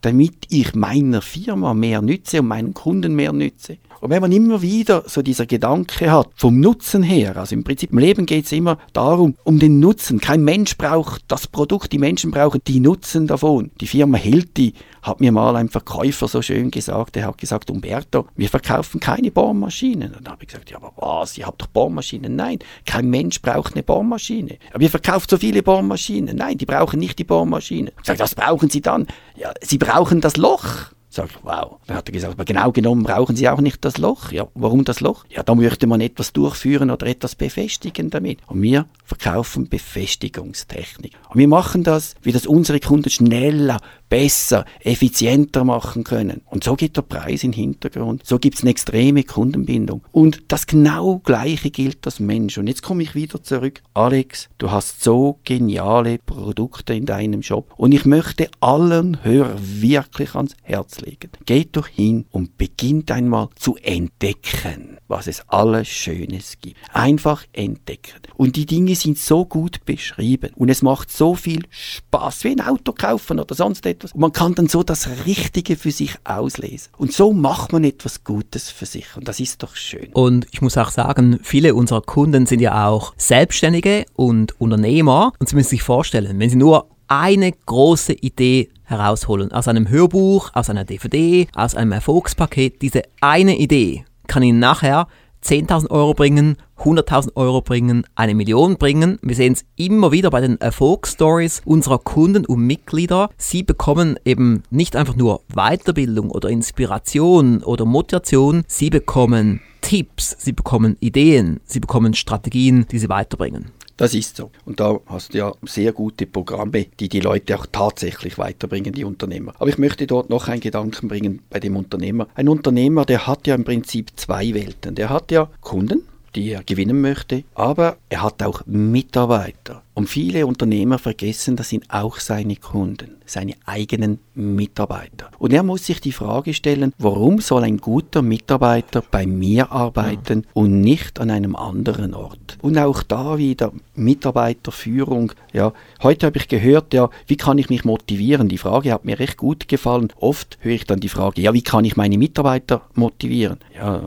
Speaker 2: damit ich meiner Firma mehr nütze und meinen Kunden mehr nütze. Und wenn man immer wieder so dieser Gedanke hat, vom Nutzen her, also im Prinzip im Leben geht es immer darum, um den Nutzen. Kein Mensch braucht das Produkt, die Menschen brauchen die Nutzen davon. Die Firma Hilti hat mir mal ein Verkäufer so schön gesagt, er hat gesagt, Umberto, wir verkaufen keine Bohrmaschinen. Dann habe ich gesagt, ja, aber was, ihr habt doch Bohrmaschinen? Nein, kein Mensch braucht eine Bohrmaschine. Aber ihr verkauft so viele Bohrmaschinen. Nein, die brauchen nicht die Bohrmaschine. Ich sage, was brauchen sie dann? Ja, sie brauchen das Loch. Sag ich, wow. Dann hat er gesagt, aber genau genommen brauchen Sie auch nicht das Loch. Ja, warum das Loch? Ja, da möchte man etwas durchführen oder etwas befestigen damit. Und wir verkaufen Befestigungstechnik. Und wir machen das, wie das unsere Kunden schneller, besser, effizienter machen können. Und so geht der Preis in den Hintergrund. So gibt es eine extreme Kundenbindung. Und das genau Gleiche gilt als Mensch. Und jetzt komme ich wieder zurück. Alex, du hast so geniale Produkte in deinem Shop. Und ich möchte allen Hörern wirklich ans Herz legen. Geht doch hin und beginnt einmal zu entdecken, was es alles Schönes gibt. Einfach entdecken. Und die Dinge sind so gut beschrieben. Und es macht so viel Spaß, wie ein Auto kaufen oder sonst etwas. Und man kann dann so das Richtige für sich auslesen. Und so macht man etwas Gutes für sich. Und das ist doch schön.
Speaker 1: Und ich muss auch sagen, viele unserer Kunden sind ja auch Selbstständige und Unternehmer. Und Sie müssen sich vorstellen, wenn Sie nur eine große Idee herausholen, aus einem Hörbuch, aus einer DVD, aus einem Erfolgspaket, diese eine Idee kann Ihnen nachher 10.000 Euro bringen, 100.000 Euro bringen, eine Million bringen. Wir sehen es immer wieder bei den Erfolgsstories unserer Kunden und Mitglieder. Sie bekommen eben nicht einfach nur Weiterbildung oder Inspiration oder Motivation, sie bekommen Tipps, sie bekommen Ideen, sie bekommen Strategien, die sie weiterbringen.
Speaker 2: Das ist so. Und da hast du ja sehr gute Programme, die die Leute auch tatsächlich weiterbringen, die Unternehmer. Aber ich möchte dort noch einen Gedanken bringen bei dem Unternehmer. Ein Unternehmer, der hat ja im Prinzip zwei Welten. Der hat ja Kunden, die er gewinnen möchte, aber er hat auch Mitarbeiter. Und viele Unternehmer vergessen, das sind auch seine Kunden, seine eigenen Mitarbeiter. Und er muss sich die Frage stellen, warum soll ein guter Mitarbeiter bei mir arbeiten und nicht an einem anderen Ort? Und auch da wieder Mitarbeiterführung. Ja, heute habe ich gehört, ja, wie kann ich mich motivieren? Die Frage hat mir recht gut gefallen. Oft höre ich dann die Frage, ja, wie kann ich meine Mitarbeiter motivieren? Ja,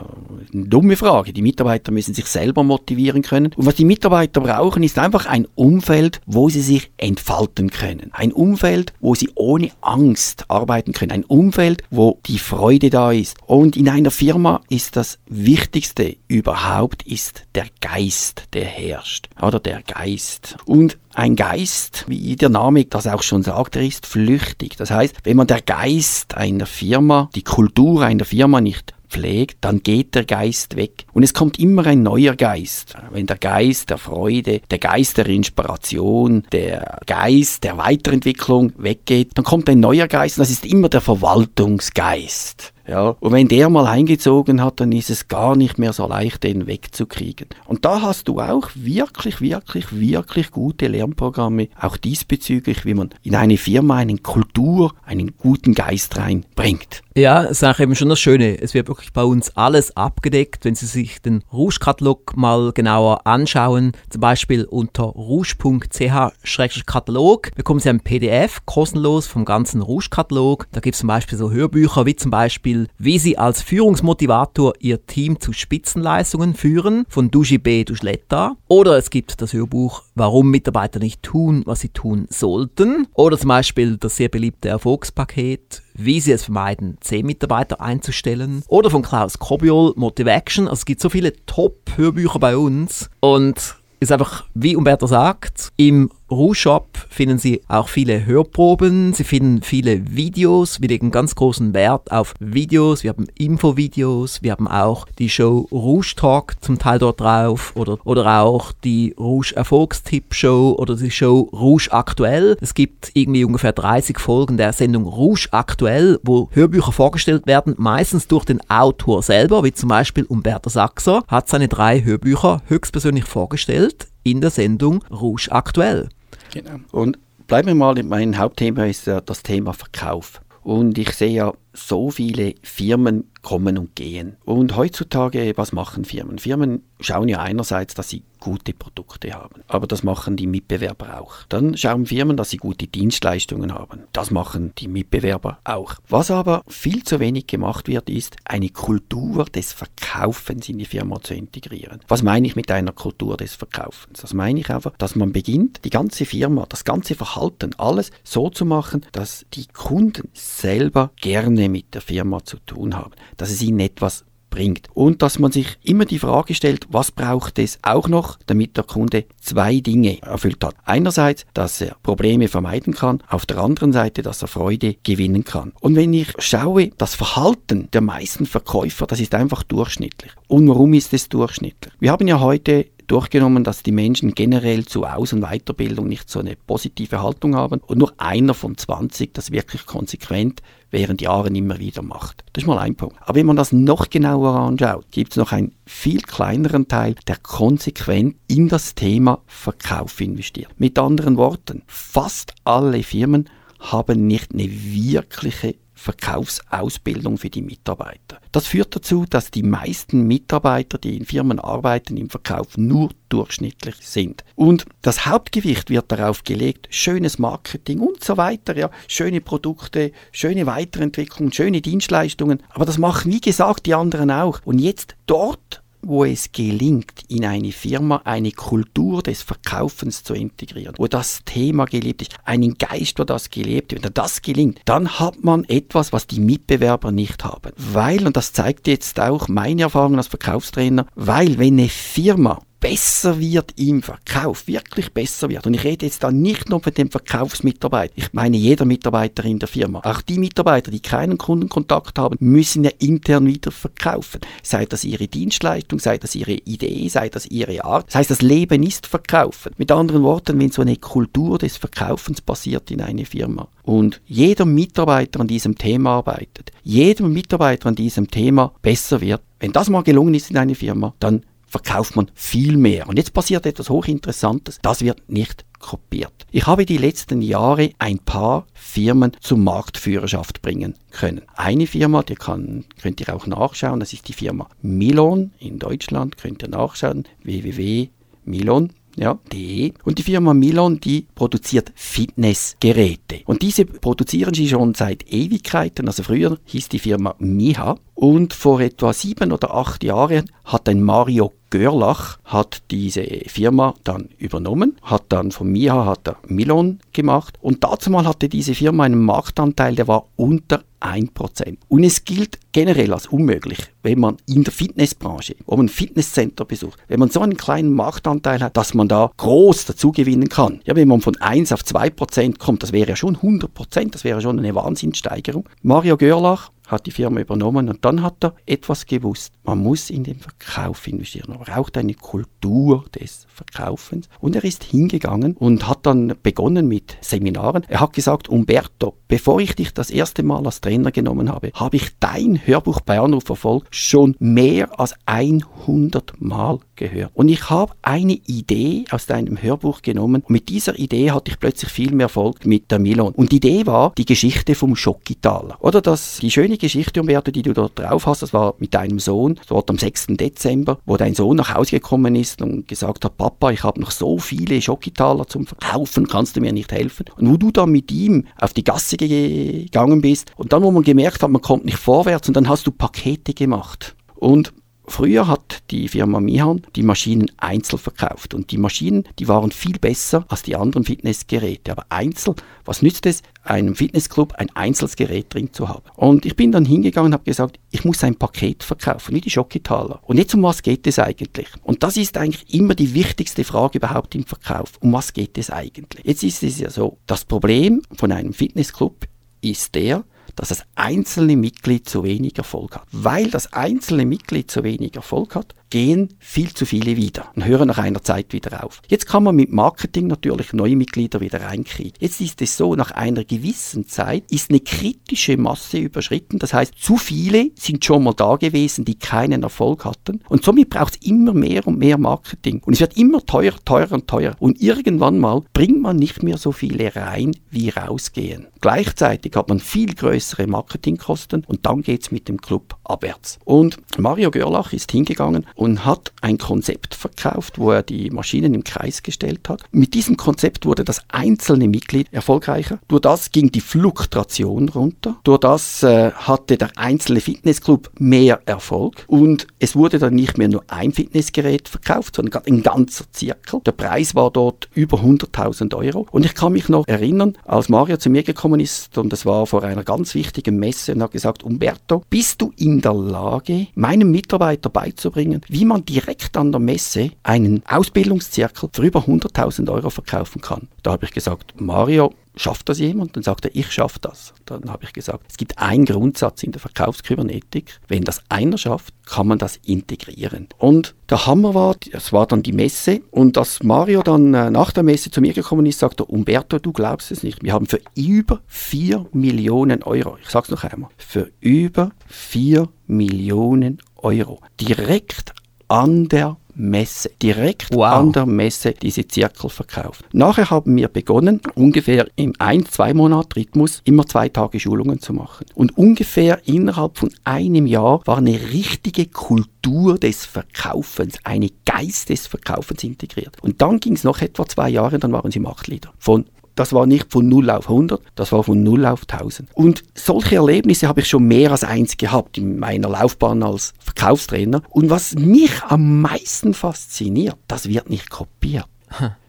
Speaker 2: eine dumme Frage. Die Mitarbeiter müssen sich selber motivieren können. Und was die Mitarbeiter brauchen, ist einfach ein Umfeld, Umfeld, wo sie sich entfalten können. Ein Umfeld, wo sie ohne Angst arbeiten können. Ein Umfeld, wo die Freude da ist. Und in einer Firma ist das Wichtigste überhaupt ist der Geist, der herrscht. Oder der Geist. Und ein Geist, wie der Name das auch schon sagt, er ist flüchtig. Das heißt, wenn man der Geist einer Firma, die Kultur einer Firma nicht pflegt, dann geht der Geist weg. Und es kommt immer ein neuer Geist. Wenn der Geist der Freude, der Geist der Inspiration, der Geist der Weiterentwicklung weggeht, dann kommt ein neuer Geist und das ist immer der Verwaltungsgeist. Ja, und wenn der mal eingezogen hat, dann ist es gar nicht mehr so leicht, den wegzukriegen. Und da hast du auch wirklich, wirklich, wirklich gute Lernprogramme, auch diesbezüglich, wie man in eine Firma eine Kultur, einen guten Geist reinbringt.
Speaker 1: Ja, das ist auch eben schon das Schöne. Es wird wirklich bei uns alles abgedeckt. Wenn Sie sich den Rouge-Katalog mal genauer anschauen, zum Beispiel unter rouge.ch-katalog, bekommen Sie ein PDF kostenlos vom ganzen Rouge-Katalog. Da gibt es zum Beispiel so Hörbücher wie zum Beispiel, wie Sie als Führungsmotivator Ihr Team zu Spitzenleistungen führen von Duji B. Duschletta. Oder es gibt das Hörbuch, warum Mitarbeiter nicht tun, was sie tun sollten. Oder zum Beispiel das sehr beliebte Erfolgspaket wie sie es vermeiden, 10 Mitarbeiter einzustellen. Oder von Klaus Kobiol, Motivation. Also es gibt so viele Top-Hörbücher bei uns. Und ist einfach, wie Umberto sagt, im Rouge-Shop finden Sie auch viele Hörproben, Sie finden viele Videos, wir legen ganz großen Wert auf Videos, wir haben Infovideos, wir haben auch die Show Rouge Talk zum Teil dort drauf oder, oder auch die Rouge Erfolgstipp Show oder die Show Rouge Aktuell. Es gibt irgendwie ungefähr 30 Folgen der Sendung Rouge Aktuell, wo Hörbücher vorgestellt werden, meistens durch den Autor selber, wie zum Beispiel Umberto Sachser, hat seine drei Hörbücher höchstpersönlich vorgestellt in der Sendung Rouge Aktuell.
Speaker 2: Genau. Und bleiben wir mal, mein Hauptthema ist ja das Thema Verkauf. Und ich sehe ja so viele Firmen kommen und gehen. Und heutzutage, was machen Firmen? Firmen schauen ja einerseits, dass sie gute Produkte haben, aber das machen die Mitbewerber auch. Dann schauen Firmen, dass sie gute Dienstleistungen haben. Das machen die Mitbewerber auch. Was aber viel zu wenig gemacht wird, ist eine Kultur des Verkaufens in die Firma zu integrieren. Was meine ich mit einer Kultur des Verkaufens? Das meine ich einfach, dass man beginnt, die ganze Firma, das ganze Verhalten, alles so zu machen, dass die Kunden selber gerne mit der Firma zu tun haben dass es ihnen etwas bringt. Und dass man sich immer die Frage stellt, was braucht es auch noch, damit der Kunde zwei Dinge erfüllt hat. Einerseits, dass er Probleme vermeiden kann, auf der anderen Seite, dass er Freude gewinnen kann. Und wenn ich schaue, das Verhalten der meisten Verkäufer, das ist einfach durchschnittlich. Und warum ist es durchschnittlich? Wir haben ja heute durchgenommen, dass die Menschen generell zu Aus- und Weiterbildung nicht so eine positive Haltung haben und nur einer von 20 das wirklich konsequent während Jahren immer wieder macht. Das ist mal ein Punkt. Aber wenn man das noch genauer anschaut, gibt es noch einen viel kleineren Teil, der konsequent in das Thema Verkauf investiert. Mit anderen Worten, fast alle Firmen haben nicht eine wirkliche Verkaufsausbildung für die Mitarbeiter. Das führt dazu, dass die meisten Mitarbeiter, die in Firmen arbeiten, im Verkauf nur durchschnittlich sind. Und das Hauptgewicht wird darauf gelegt, schönes Marketing und so weiter, ja, schöne Produkte, schöne Weiterentwicklung, schöne Dienstleistungen. Aber das machen, wie gesagt, die anderen auch. Und jetzt dort wo es gelingt, in eine Firma eine Kultur des Verkaufens zu integrieren, wo das Thema gelebt ist, einen Geist, wo das gelebt wird, wenn das gelingt, dann hat man etwas, was die Mitbewerber nicht haben. Weil, und das zeigt jetzt auch meine Erfahrung als Verkaufstrainer, weil wenn eine Firma besser wird im Verkauf, wirklich besser wird. Und ich rede jetzt da nicht nur von dem Verkaufsmitarbeiter. Ich meine jeder Mitarbeiter in der Firma. Auch die Mitarbeiter, die keinen Kundenkontakt haben, müssen ja intern wieder verkaufen. Sei das ihre Dienstleistung, sei das ihre Idee, sei das ihre Art. Das heißt, das Leben ist Verkaufen. Mit anderen Worten, wenn so eine Kultur des Verkaufens passiert in eine Firma und jeder Mitarbeiter an diesem Thema arbeitet, jedem Mitarbeiter an diesem Thema besser wird, wenn das mal gelungen ist in einer Firma, dann verkauft man viel mehr. Und jetzt passiert etwas hochinteressantes. Das wird nicht kopiert. Ich habe die letzten Jahre ein paar Firmen zur Marktführerschaft bringen können. Eine Firma, die kann, könnt ihr auch nachschauen, das ist die Firma Milon in Deutschland, könnt ihr nachschauen, www.milon ja, de. Und die Firma Milon, die produziert Fitnessgeräte. Und diese produzieren sie schon seit Ewigkeiten. Also früher hieß die Firma Miha. Und vor etwa sieben oder acht Jahren hat ein Mario Görlach hat diese Firma dann übernommen, hat dann von Miha hat er Milon gemacht und dazu mal hatte diese Firma einen Marktanteil, der war unter 1%. Und es gilt generell als unmöglich, wenn man in der Fitnessbranche, wo man ein Fitnesscenter besucht, wenn man so einen kleinen Marktanteil hat, dass man da groß dazu gewinnen kann. Ja, wenn man von 1 auf 2% kommt, das wäre ja schon 100%, das wäre schon eine Wahnsinnssteigerung. Mario Görlach hat die Firma übernommen und dann hat er etwas gewusst. Man muss in den Verkauf investieren. Man braucht eine Kultur des Verkaufens. Und er ist hingegangen und hat dann begonnen mit Seminaren. Er hat gesagt, Umberto, bevor ich dich das erste Mal als Trainer genommen habe, habe ich dein Hörbuch bei Anruf Erfolg schon mehr als 100 Mal gehört. Und ich habe eine Idee aus deinem Hörbuch genommen. Und mit dieser Idee hatte ich plötzlich viel mehr Erfolg mit der Milon. Und die Idee war die Geschichte vom Schokitaler. Oder das, die schöne Geschichte, Umberto, die du dort drauf hast, das war mit deinem Sohn, dort am 6. Dezember, wo dein Sohn nach Hause gekommen ist und gesagt hat, Papa, ich habe noch so viele Schokitaler zum Verkaufen, kannst du mir nicht helfen? Und wo du dann mit ihm auf die Gasse gegangen bist und dann, wo man gemerkt hat, man kommt nicht vorwärts und dann hast du Pakete gemacht. Und Früher hat die Firma Mihan die Maschinen einzeln verkauft und die Maschinen, die waren viel besser als die anderen Fitnessgeräte. Aber einzeln, was nützt es einem Fitnessclub ein einzelnes Gerät drin zu haben? Und ich bin dann hingegangen und habe gesagt, ich muss ein Paket verkaufen, wie die Schokitaler. Und jetzt um was geht es eigentlich? Und das ist eigentlich immer die wichtigste Frage überhaupt im Verkauf. Um was geht es eigentlich? Jetzt ist es ja so, das Problem von einem Fitnessclub ist der, dass das einzelne Mitglied zu wenig Erfolg hat. Weil das einzelne Mitglied zu wenig Erfolg hat, gehen viel zu viele wieder und hören nach einer Zeit wieder auf. Jetzt kann man mit Marketing natürlich neue Mitglieder wieder reinkriegen. Jetzt ist es so, nach einer gewissen Zeit ist eine kritische Masse überschritten. Das heißt, zu viele sind schon mal da gewesen, die keinen Erfolg hatten. Und somit braucht es immer mehr und mehr Marketing. Und es wird immer teurer, teurer und teurer. Und irgendwann mal bringt man nicht mehr so viele rein, wie rausgehen. Gleichzeitig hat man viel größere Marketingkosten und dann geht es mit dem Club abwärts. Und Mario Görlach ist hingegangen und hat ein Konzept verkauft, wo er die Maschinen im Kreis gestellt hat. Mit diesem Konzept wurde das einzelne Mitglied erfolgreicher. Durch das ging die Fluktuation runter. Durch das äh, hatte der einzelne Fitnessclub mehr Erfolg und es wurde dann nicht mehr nur ein Fitnessgerät verkauft, sondern ein ganzer Zirkel. Der Preis war dort über 100.000 Euro. Und ich kann mich noch erinnern, als Mario zu mir gekommen ist und das war vor einer ganz wichtigen Messe und hat gesagt, Umberto, bist du in der Lage, meinem Mitarbeiter beizubringen, wie man direkt an der Messe einen Ausbildungszirkel für über 100.000 Euro verkaufen kann? Da habe ich gesagt, Mario, schafft das jemand? Dann sagt er, ich schaffe das. Dann habe ich gesagt, es gibt einen Grundsatz in der Verkaufskybernetik. Wenn das einer schafft, kann man das integrieren. Und der Hammer war, es war dann die Messe und als Mario dann äh, nach der Messe zu mir gekommen ist, sagte er, Umberto, du glaubst es nicht. Wir haben für über 4 Millionen Euro, ich sag's noch einmal, für über 4 Millionen Euro direkt an der Messe, direkt wow. an der Messe diese Zirkel verkauft. Nachher haben wir begonnen, ungefähr im ein-, zwei Monat Rhythmus immer zwei Tage Schulungen zu machen. Und ungefähr innerhalb von einem Jahr war eine richtige Kultur des Verkaufens, eine Geist des Verkaufens integriert. Und dann ging es noch etwa zwei Jahre, dann waren sie Marktleader. Von das war nicht von 0 auf 100, das war von 0 auf 1000. Und solche Erlebnisse habe ich schon mehr als eins gehabt in meiner Laufbahn als Verkaufstrainer. Und was mich am meisten fasziniert, das wird nicht kopiert.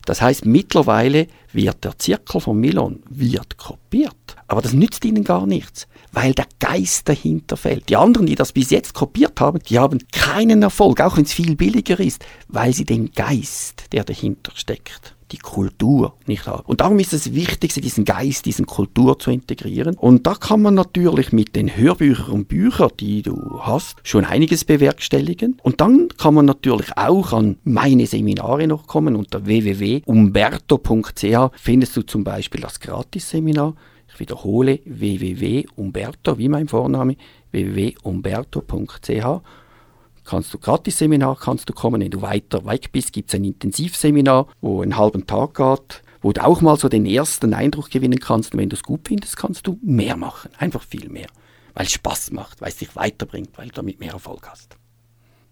Speaker 2: Das heißt, mittlerweile wird der Zirkel von Milon wird kopiert. Aber das nützt ihnen gar nichts, weil der Geist dahinter fällt. Die anderen, die das bis jetzt kopiert haben, die haben keinen Erfolg, auch wenn es viel billiger ist, weil sie den Geist, der dahinter steckt, die Kultur nicht haben. Und darum ist es wichtig, diesen Geist, diesen Kultur zu integrieren. Und da kann man natürlich mit den Hörbüchern und Büchern, die du hast, schon einiges bewerkstelligen. Und dann kann man natürlich auch an meine Seminare noch kommen. Unter www.umberto.ch findest du zum Beispiel das Gratisseminar. Ich wiederhole www.umberto, wie mein Vorname, www.umberto.ch kannst du Gratis-Seminar kannst du kommen. Wenn du weiter weg bist, gibt es ein Intensivseminar, wo einen halben Tag geht, wo du auch mal so den ersten Eindruck gewinnen kannst. Und wenn du es gut findest, kannst du mehr machen. Einfach viel mehr. Weil es Spaß macht, weil es dich weiterbringt, weil du damit mehr Erfolg hast.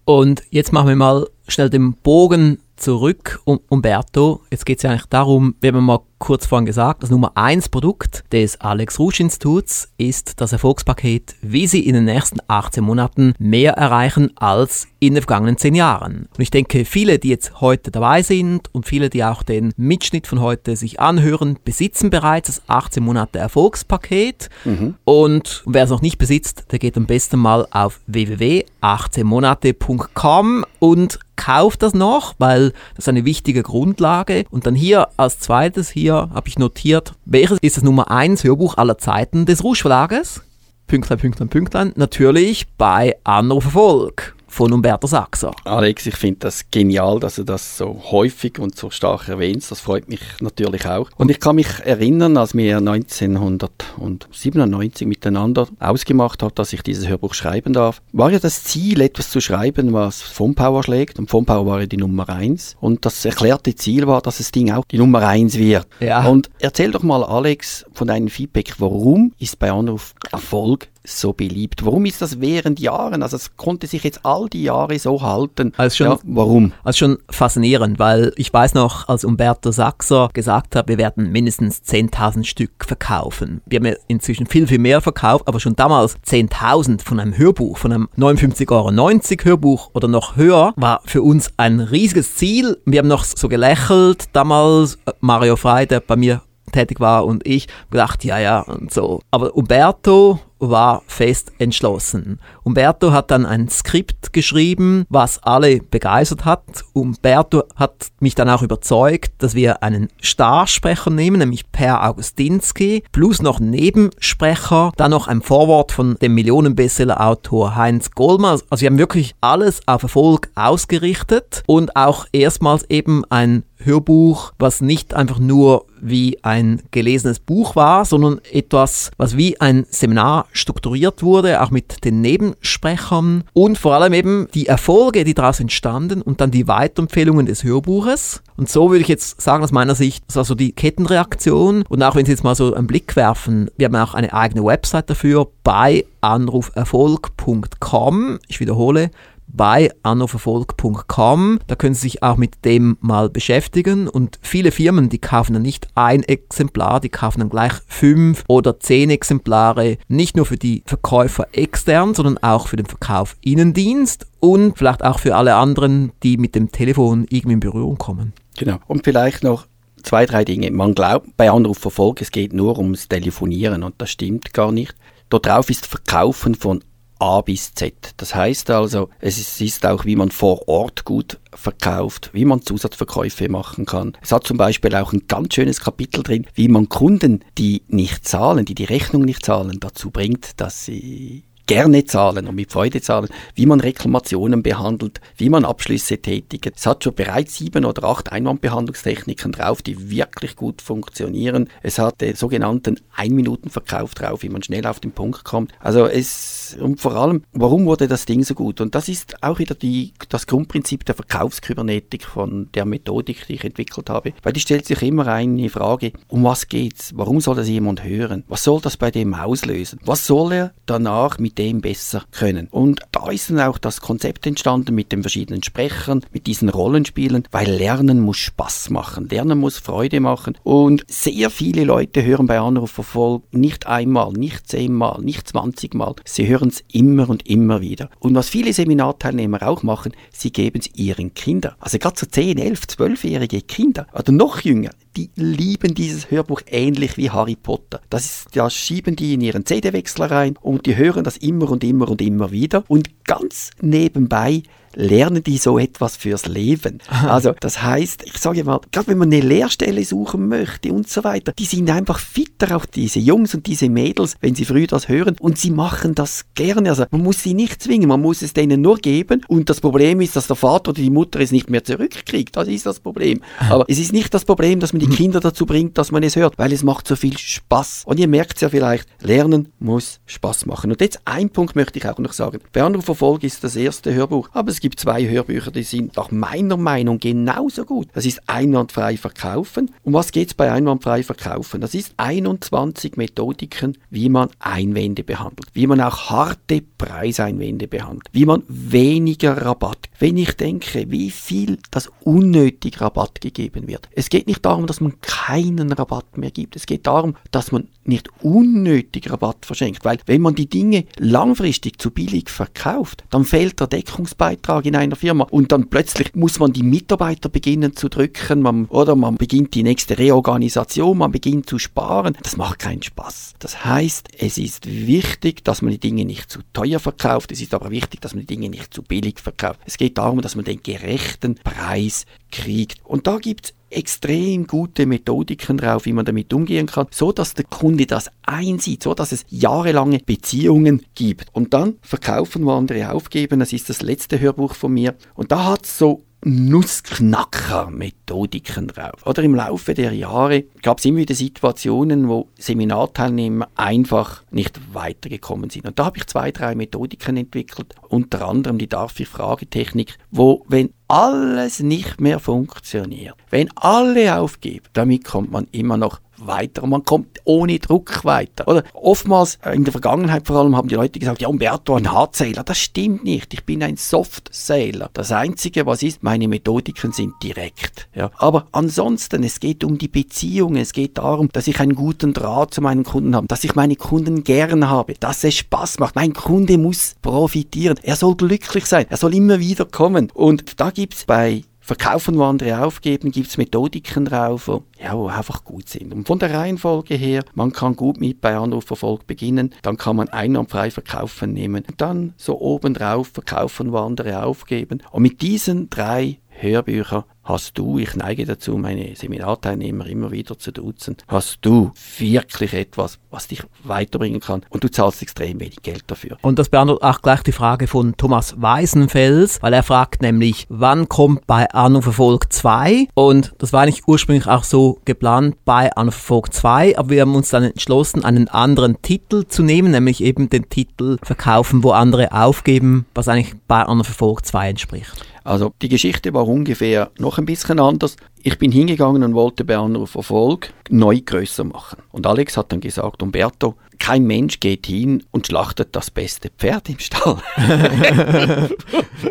Speaker 1: Und jetzt machen wir mal schnell den Bogen zurück, um, Umberto. Jetzt geht es ja eigentlich darum, wir haben mal kurz vorhin gesagt, das Nummer 1 Produkt des Alex Rouge Instituts ist das Erfolgspaket, wie Sie in den nächsten 18 Monaten mehr erreichen als in den vergangenen 10 Jahren. Und ich denke, viele, die jetzt heute dabei sind und viele, die auch den Mitschnitt von heute sich anhören, besitzen bereits das 18 Monate Erfolgspaket. Mhm. Und wer es noch nicht besitzt, der geht am besten mal auf www.18monate.com und kauft das noch, weil das ist eine wichtige Grundlage. Und dann hier als zweites hier habe ich notiert, welches ist das Nummer 1 Hörbuch aller Zeiten des Rouge Verlages? Pünktlein, Pünktlein, Pünktlein. Natürlich bei Anruf Erfolg von Umberto Saxer.
Speaker 2: Alex, ich finde das genial, dass du das so häufig und so stark erwähnst. Das freut mich natürlich auch. Und ich kann mich erinnern, als wir 1997 miteinander ausgemacht haben, dass ich dieses Hörbuch schreiben darf, war ja das Ziel, etwas zu schreiben, was vom Power schlägt. Und vom Power war ja die Nummer 1. Und das erklärte Ziel war, dass das Ding auch die Nummer 1 wird. Ja. Und erzähl doch mal, Alex, von deinem Feedback, warum ist bei Anruf Erfolg so beliebt? Warum ist das während Jahren? Also es konnte sich jetzt all die Jahre so halten.
Speaker 1: Also schon, ja, warum? Also schon faszinierend, weil ich weiß noch, als Umberto Sachser gesagt hat, wir werden mindestens 10.000 Stück verkaufen. Wir haben ja inzwischen viel, viel mehr verkauft, aber schon damals 10.000 von einem Hörbuch, von einem 59,90 Euro Hörbuch oder noch höher, war für uns ein riesiges Ziel. Wir haben noch so gelächelt damals. Mario Frey, der bei mir tätig war und ich gedacht, ja, ja und so. Aber Umberto war fest entschlossen. Umberto hat dann ein Skript geschrieben, was alle begeistert hat. Umberto hat mich dann auch überzeugt, dass wir einen Starsprecher nehmen, nämlich Per Augustinski, plus noch Nebensprecher, dann noch ein Vorwort von dem Millionenbestseller-Autor Heinz Goldmann. Also wir haben wirklich alles auf Erfolg ausgerichtet und auch erstmals eben ein Hörbuch, was nicht einfach nur wie ein gelesenes Buch war, sondern etwas, was wie ein Seminar strukturiert wurde, auch mit den Nebensprechern und vor allem eben die Erfolge, die daraus entstanden und dann die Weiterempfehlungen des Hörbuches. Und so würde ich jetzt sagen, aus meiner Sicht, das war so die Kettenreaktion. Und auch wenn Sie jetzt mal so einen Blick werfen, wir haben auch eine eigene Website dafür bei anruferfolg.com. Ich wiederhole, bei annoverfolg.com. Da können Sie sich auch mit dem mal beschäftigen und viele Firmen, die kaufen dann nicht ein Exemplar, die kaufen dann gleich fünf oder zehn Exemplare, nicht nur für die Verkäufer extern, sondern auch für den Verkauf Innendienst und vielleicht auch für alle anderen, die mit dem Telefon irgendwie in Berührung kommen.
Speaker 2: Genau. Und vielleicht noch zwei, drei Dinge. Man glaubt bei Anrufverfolg, es geht nur ums Telefonieren und das stimmt gar nicht. Dort drauf ist Verkaufen von A bis Z. Das heißt also, es ist auch, wie man vor Ort gut verkauft, wie man Zusatzverkäufe machen kann. Es hat zum Beispiel auch ein ganz schönes Kapitel drin, wie man Kunden, die nicht zahlen, die die Rechnung nicht zahlen, dazu bringt, dass sie gerne zahlen und mit Freude zahlen, wie man Reklamationen behandelt, wie man Abschlüsse tätigt. Es hat schon bereits sieben oder acht Einwandbehandlungstechniken drauf, die wirklich gut funktionieren. Es hat den sogenannten Ein-Minuten-Verkauf drauf, wie man schnell auf den Punkt kommt. Also es, und vor allem, warum wurde das Ding so gut? Und das ist auch wieder die, das Grundprinzip der Verkaufskybernetik von der Methodik, die ich entwickelt habe. Weil die stellt sich immer eine Frage, um was geht's? Warum soll das jemand hören? Was soll das bei dem auslösen? Was soll er danach mit dem besser können. Und da ist dann auch das Konzept entstanden mit den verschiedenen Sprechern, mit diesen Rollenspielen, weil Lernen muss Spaß machen, Lernen muss Freude machen. Und sehr viele Leute hören bei Anrufverfolg nicht einmal, nicht zehnmal, nicht zwanzigmal. Sie hören es immer und immer wieder. Und was viele Seminarteilnehmer auch machen, sie geben es ihren Kindern. Also gerade so 10, 11, 12-jährige Kinder oder noch jünger, die lieben dieses Hörbuch ähnlich wie Harry Potter. Das ist, da schieben die in ihren CD-Wechsler rein und die hören das immer und immer und immer wieder. Und ganz nebenbei lernen die so etwas fürs Leben. Also das heißt, ich sage mal, gerade wenn man eine Lehrstelle suchen möchte und so weiter, die sind einfach fitter, auch diese Jungs und diese Mädels, wenn sie früh das hören und sie machen das gerne. Also man muss sie nicht zwingen, man muss es denen nur geben und das Problem ist, dass der Vater oder die Mutter es nicht mehr zurückkriegt. Das ist das Problem. Aber es ist nicht das Problem, dass man die Kinder dazu bringt, dass man es hört, weil es macht so viel Spaß. Und ihr merkt es ja vielleicht, Lernen muss Spaß machen. Und jetzt ein Punkt möchte ich auch noch sagen. Bei Anrufverfolg ist das erste Hörbuch, aber es gibt zwei Hörbücher, die sind nach meiner Meinung genauso gut. Das ist Einwandfrei verkaufen. Um was geht es bei Einwandfrei verkaufen? Das ist 21 Methodiken, wie man Einwände behandelt, wie man auch harte Preiseinwände behandelt, wie man weniger Rabatt. Wenn ich denke, wie viel das unnötig Rabatt gegeben wird. Es geht nicht darum, dass man keinen Rabatt mehr gibt. Es geht darum, dass man nicht unnötig Rabatt verschenkt, weil wenn man die Dinge langfristig zu billig verkauft, dann fehlt der Deckungsbeitrag in einer Firma und dann plötzlich muss man die Mitarbeiter beginnen zu drücken, man, oder man beginnt die nächste Reorganisation, man beginnt zu sparen. Das macht keinen Spaß. Das heißt, es ist wichtig, dass man die Dinge nicht zu teuer verkauft, es ist aber wichtig, dass man die Dinge nicht zu billig verkauft. Es geht darum, dass man den gerechten Preis kriegt. Und da gibt es extrem gute Methodiken drauf, wie man damit umgehen kann, so dass der Kunde das einsieht, so dass es jahrelange Beziehungen gibt. Und dann verkaufen wir andere aufgeben, das ist das letzte Hörbuch von mir. Und da hat es so Nussknacker-Methodiken drauf. Oder im Laufe der Jahre gab es immer wieder Situationen, wo Seminarteilnehmer einfach nicht weitergekommen sind. Und da habe ich zwei, drei Methodiken entwickelt, unter anderem die Darf-ich-Fragetechnik, wo, wenn alles nicht mehr funktioniert, wenn alle aufgeben, damit kommt man immer noch weiter. Man kommt ohne Druck weiter. Oder oftmals, äh, in der Vergangenheit vor allem, haben die Leute gesagt, ja, Umberto, ein Hard-Sailor. Das stimmt nicht. Ich bin ein Soft-Sailor. Das Einzige, was ist, meine Methodiken sind direkt. Ja. Aber ansonsten, es geht um die Beziehung. Es geht darum, dass ich einen guten Draht zu meinen Kunden habe, dass ich meine Kunden gern habe, dass es Spaß macht. Mein Kunde muss profitieren. Er soll glücklich sein. Er soll immer wieder kommen. Und da gibt es bei Verkaufen, wo andere aufgeben, gibt es Methodiken drauf, wo, ja, einfach gut sind. Und von der Reihenfolge her, man kann gut mit bei Anruferfolg beginnen, dann kann man einwandfrei verkaufen nehmen, und dann so obendrauf verkaufen, wo andere aufgeben. Und mit diesen drei Hörbüchern hast du, ich neige dazu, meine Seminarteilnehmer immer wieder zu duzen, hast du wirklich etwas, was dich weiterbringen kann und du zahlst extrem wenig Geld dafür.
Speaker 1: Und das beantwortet auch gleich die Frage von Thomas Weisenfels, weil er fragt nämlich, wann kommt bei Anrufverfolg 2? Und das war eigentlich ursprünglich auch so geplant bei Anrufverfolg 2, aber wir haben uns dann entschlossen, einen anderen Titel zu nehmen, nämlich eben den Titel Verkaufen, wo andere aufgeben, was eigentlich bei Anrufverfolg 2 entspricht.
Speaker 2: Also die Geschichte war ungefähr noch ein bisschen anders. Ich bin hingegangen und wollte bei Anruf Erfolg neu größer machen. Und Alex hat dann gesagt, Umberto, kein Mensch geht hin und schlachtet das beste Pferd im Stall.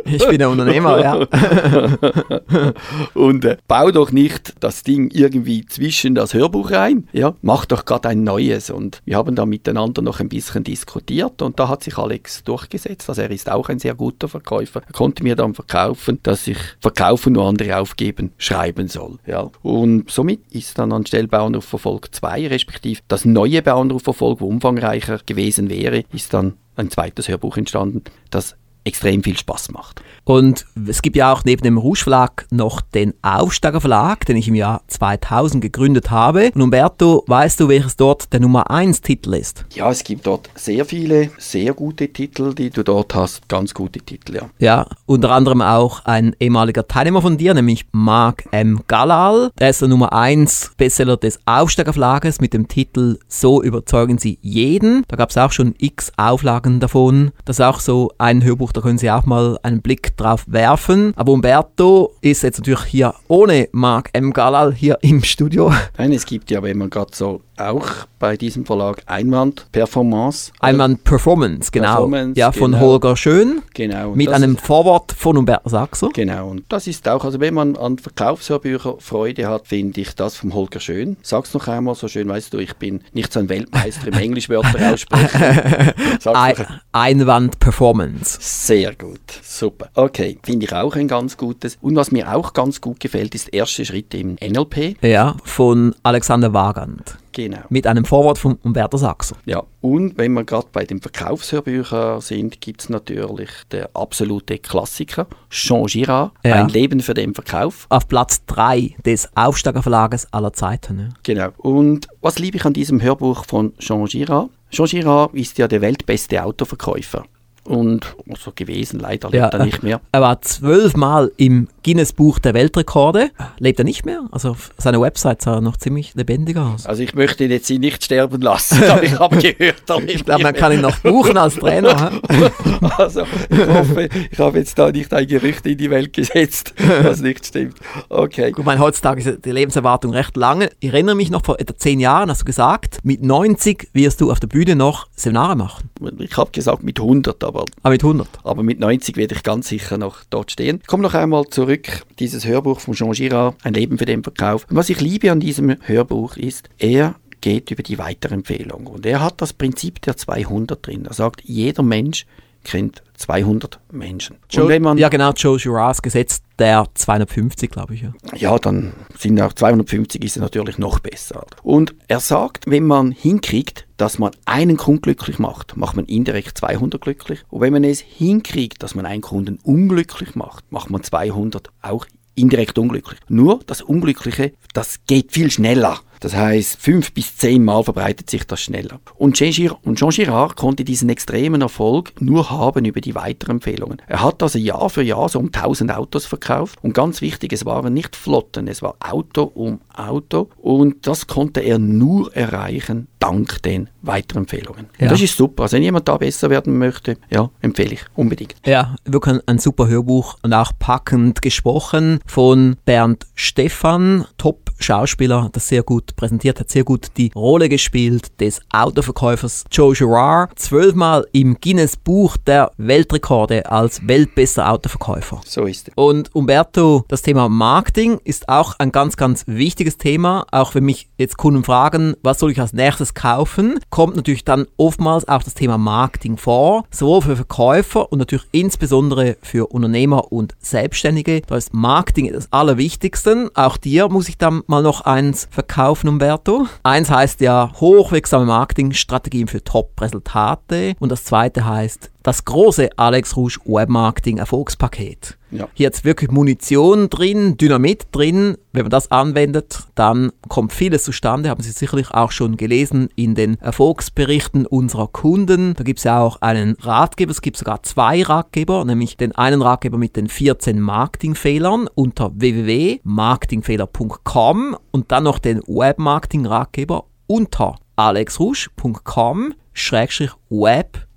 Speaker 1: ich bin ein Unternehmer, ja.
Speaker 2: und äh, bau doch nicht das Ding irgendwie zwischen das Hörbuch rein. Ja, mach doch gerade ein neues. Und wir haben da miteinander noch ein bisschen diskutiert und da hat sich Alex durchgesetzt. Also er ist auch ein sehr guter Verkäufer. Er konnte mir dann verkaufen, dass ich verkaufen nur andere aufgeben schreiben soll. Ja. Und somit ist dann anstelle Bauernrufverfolg 2, respektive das neue Bauernrufverfolg, wo umfangreicher gewesen wäre, ist dann ein zweites Hörbuch entstanden, das extrem viel Spaß macht.
Speaker 1: Und es gibt ja auch neben dem Rouge Verlag noch den Aufsteiger Verlag, den ich im Jahr 2000 gegründet habe. Und Umberto, weißt du, welches dort der Nummer 1 Titel ist?
Speaker 2: Ja, es gibt dort sehr viele, sehr gute Titel, die du dort hast. Ganz gute Titel, ja.
Speaker 1: Ja, unter anderem auch ein ehemaliger Teilnehmer von dir, nämlich Mark M. Galal. Der ist der Nummer 1 Bestseller des Aufsteiger Verlages mit dem Titel So überzeugen Sie jeden. Da gab es auch schon x Auflagen davon. Das ist auch so ein Hörbuch, da können Sie auch mal einen Blick drauf werfen. Aber Umberto ist jetzt natürlich hier ohne Mark M. Galal hier im Studio.
Speaker 2: Nein, es gibt ja, wenn man gerade so auch bei diesem Verlag Einwand Performance.
Speaker 1: Einwand Performance, genau. Performance, ja, von genau. Holger Schön. Genau. Mit einem Vorwort von Umberto Saxo.
Speaker 2: Genau. Und das ist auch, also wenn man an Verkaufshörbücher Freude hat, finde ich das vom Holger Schön. Sag's noch einmal so schön, weißt du, ich bin nicht so ein Weltmeister im Englischwörter aussprechen.
Speaker 1: Ein, Einwand Performance.
Speaker 2: Sehr gut. Super. Okay, finde ich auch ein ganz gutes. Und was mir auch ganz gut gefällt, ist erste Schritte im NLP.
Speaker 1: Ja, von Alexander Wagand.
Speaker 2: Genau.
Speaker 1: Mit einem Vorwort von Umberto Sachser.
Speaker 2: Ja, und wenn wir gerade bei den Verkaufshörbüchern sind, gibt es natürlich der absolute Klassiker, Jean Girard, ja. Ein Leben für den Verkauf.
Speaker 1: Auf Platz 3 des Aufsteigerverlages aller Zeiten. Ja.
Speaker 2: Genau. Und was liebe ich an diesem Hörbuch von Jean Girard? Jean Girard ist ja der weltbeste Autoverkäufer. Und so gewesen, leider lebt ja, er nicht mehr.
Speaker 1: Er war zwölfmal im Guinness Buch der Weltrekorde. Lebt er nicht mehr? Also auf seiner Website sah er noch ziemlich lebendiger aus.
Speaker 2: Also ich möchte ihn jetzt nicht sterben lassen, aber ich habe gehört,
Speaker 1: er Ich glaube, man kann ihn noch buchen als Trainer.
Speaker 2: also ich hoffe, ich habe jetzt da nicht ein Gerücht in die Welt gesetzt, was nicht stimmt. Okay.
Speaker 1: Gut, meine, heutzutage ist die Lebenserwartung recht lange. Ich erinnere mich noch vor etwa zehn Jahren, hast du gesagt, mit 90 wirst du auf der Bühne noch Seminare machen.
Speaker 2: Ich habe gesagt mit 100, aber,
Speaker 1: ah, mit 100.
Speaker 2: aber mit 90 werde ich ganz sicher noch dort stehen. Ich komme noch einmal zurück, dieses Hörbuch von Jean Girard, Ein Leben für den Verkauf. Und was ich liebe an diesem Hörbuch ist, er geht über die Weiterempfehlung. Und er hat das Prinzip der 200 drin. Er sagt, jeder Mensch kennt 200 Menschen.
Speaker 1: Joe, man, ja, genau, Joe Girards Gesetz der 250, glaube ich. Ja.
Speaker 2: ja, dann sind auch 250 ist natürlich noch besser. Und er sagt, wenn man hinkriegt, dass man einen Kunden glücklich macht, macht man indirekt 200 glücklich. Und wenn man es hinkriegt, dass man einen Kunden unglücklich macht, macht man 200 auch indirekt unglücklich. Nur das Unglückliche, das geht viel schneller. Das heißt, fünf bis zehn Mal verbreitet sich das schneller. Und Jean, Girard, und Jean Girard konnte diesen extremen Erfolg nur haben über die Weiterempfehlungen. Er hat also Jahr für Jahr so um 1000 Autos verkauft. Und ganz wichtig, es waren nicht Flotten, es war Auto um Auto. Und das konnte er nur erreichen dank den Weiterempfehlungen. Ja. Das ist super. Also wenn jemand da besser werden möchte, ja, empfehle ich unbedingt.
Speaker 1: Ja, wirklich ein super Hörbuch und auch packend gesprochen von Bernd Stephan, Top-Schauspieler, das sehr gut präsentiert hat, sehr gut die Rolle gespielt des Autoverkäufers Joe Girard, zwölfmal im Guinness Buch der Weltrekorde als weltbester Autoverkäufer.
Speaker 2: So ist es.
Speaker 1: Und Umberto, das Thema Marketing ist auch ein ganz, ganz wichtiges Thema. Auch wenn mich jetzt Kunden fragen, was soll ich als nächstes kaufen, kommt natürlich dann oftmals auch das Thema Marketing vor, sowohl für Verkäufer und natürlich insbesondere für Unternehmer und Selbstständige. Da ist Marketing das Allerwichtigste. Auch dir muss ich dann mal noch eins verkaufen, Umberto. Eins heißt ja hochwirksame Marketingstrategien für Top-Resultate und das zweite heißt das große Alex Rouge Webmarketing Erfolgspaket. Ja. Hier hat wirklich Munition drin, Dynamit drin. Wenn man das anwendet, dann kommt vieles zustande. Haben Sie sicherlich auch schon gelesen in den Erfolgsberichten unserer Kunden. Da gibt es ja auch einen Ratgeber. Es gibt sogar zwei Ratgeber, nämlich den einen Ratgeber mit den 14 Marketingfehlern unter www.marketingfehler.com und dann noch den Webmarketing-Ratgeber unter alexrouge.com-web